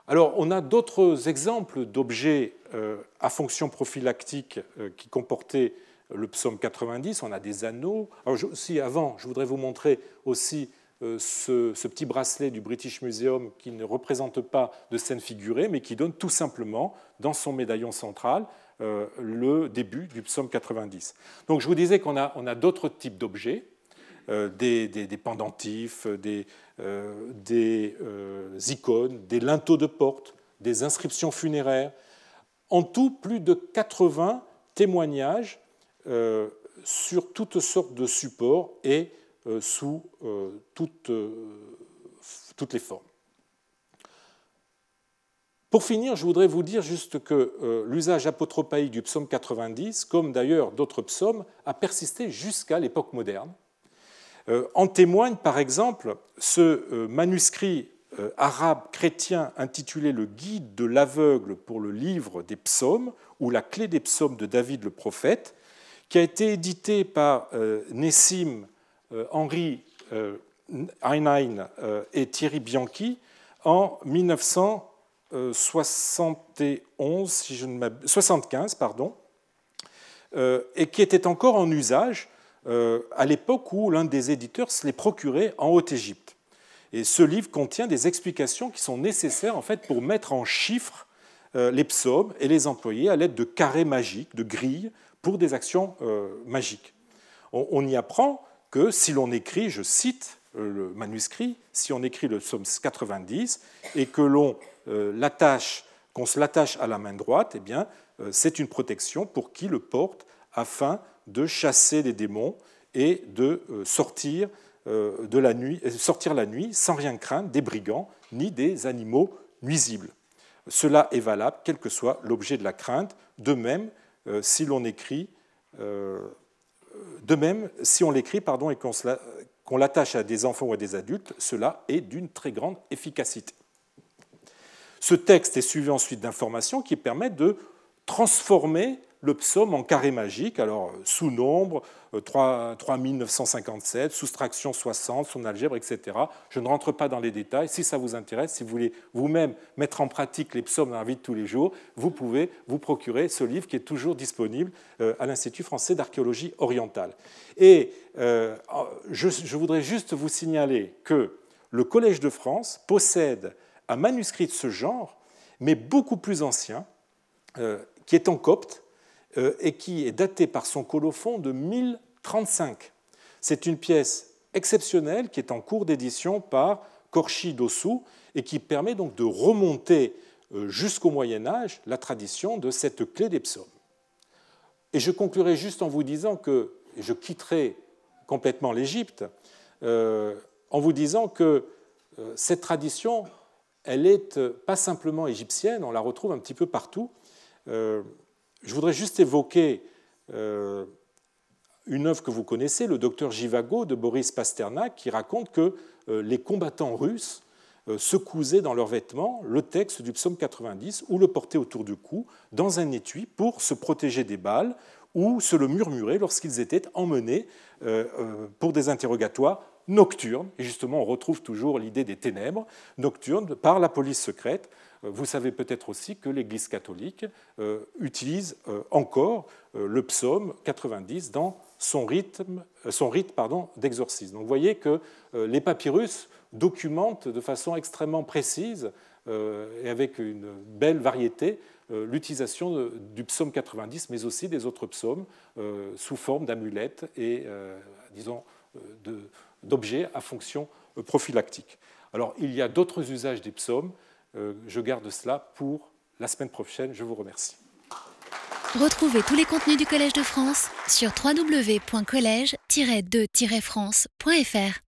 Alors on a d'autres exemples d'objets euh, à fonction prophylactique euh, qui comportaient le psaume 90. On a des anneaux. Avant, je voudrais vous montrer aussi ce, ce, petit bracelet du British Museum qui ne représente pas de scène figurée, mais qui donne tout simplement dans son médaillon central euh, le début du psaume 90. Donc je vous disais qu'on a, d'autres types d'objets, euh, des, pendentifs, des, euh, des icônes, des linteaux de porte, des inscriptions funéraires. En tout, plus de 80 témoignages sur toutes sortes de supports et sous toutes, toutes les formes. Pour finir, je voudrais vous dire juste que euh, l'usage apotropaïque du psaume 90, comme d'ailleurs d'autres psaumes, a persisté jusqu'à l'époque moderne. Euh, en témoigne par exemple ce euh, manuscrit arabe chrétien intitulé Le Guide de l'aveugle pour le livre des psaumes, ou La clé des psaumes de David le prophète, qui a été édité par Nessim Henri Heinlein et Thierry Bianchi en 1900. 71, si je ne 75, pardon, euh, et qui était encore en usage euh, à l'époque où l'un des éditeurs se les procurait en Haute-Égypte. Et ce livre contient des explications qui sont nécessaires en fait pour mettre en chiffres euh, les psaumes et les employer à l'aide de carrés magiques, de grilles pour des actions magiques. On, y apprend que si l'on écrit, je cite le manuscrit, si on écrit le psaume 90 et que l'on euh, l'attache, qu'on se l'attache à la main droite, eh bien, euh, c'est une protection pour qui le porte afin de chasser les démons et de euh, sortir, de la nuit, sortir la nuit sans rien craindre des brigands ni des animaux nuisibles. Cela est valable quel que soit l'objet de la crainte. De même, si l'on écrit, de même, si on l'écrit pardon, et qu'on l'attache à des enfants ou à des adultes, cela est d'une très grande efficacité. Ce texte est suivi ensuite d'informations qui permettent de transformer le psaume en carré magique, alors sous nombre, 3957, soustraction 60, son algèbre, etc. Je ne rentre pas dans les détails. Si ça vous intéresse, si vous voulez vous-même mettre en pratique les psaumes dans la vie de tous les jours, vous pouvez vous procurer ce livre qui est toujours disponible euh, à l'Institut français d'archéologie orientale. Et euh, je, voudrais juste vous signaler que le Collège de France possède un manuscrit de ce genre, mais beaucoup plus ancien, euh, qui est en copte euh, et qui est daté par son colophon de 1035. C'est une pièce exceptionnelle qui est en cours d'édition par Korchi Dossou et qui permet donc de remonter euh, jusqu'au Moyen Âge la tradition de cette clé des psaumes. Et je conclurai juste en vous disant que, je quitterai complètement l'Égypte, en vous disant que cette tradition elle est euh, pas simplement égyptienne, on la retrouve un petit peu partout. Euh, je voudrais juste évoquer euh, une œuvre que vous connaissez, le docteur Jivago de Boris Pasternak, qui raconte que les combattants russes se cousaient dans leurs vêtements le texte du psaume 90 ou le portaient autour du cou dans un étui pour se protéger des balles ou se le murmurer lorsqu'ils étaient emmenés pour des interrogatoires nocturne, et justement on retrouve toujours l'idée des ténèbres nocturnes par la police secrète. Euh, vous savez peut-être aussi que l'Église catholique euh, utilise euh, encore le psaume 90 dans son, rythme, son rite d'exorcisme. Donc vous voyez que les papyrus documentent de façon extrêmement précise et avec une belle variété l'utilisation du psaume 90, mais aussi des autres psaumes sous forme d'amulettes et, disons, d'objets à fonction euh, prophylactique. Alors, il y a d'autres usages des psaumes. Euh, je garde cela pour la semaine prochaine. Je vous remercie. Retrouvez tous les contenus du Collège de France sur www.colège-2-france.fr.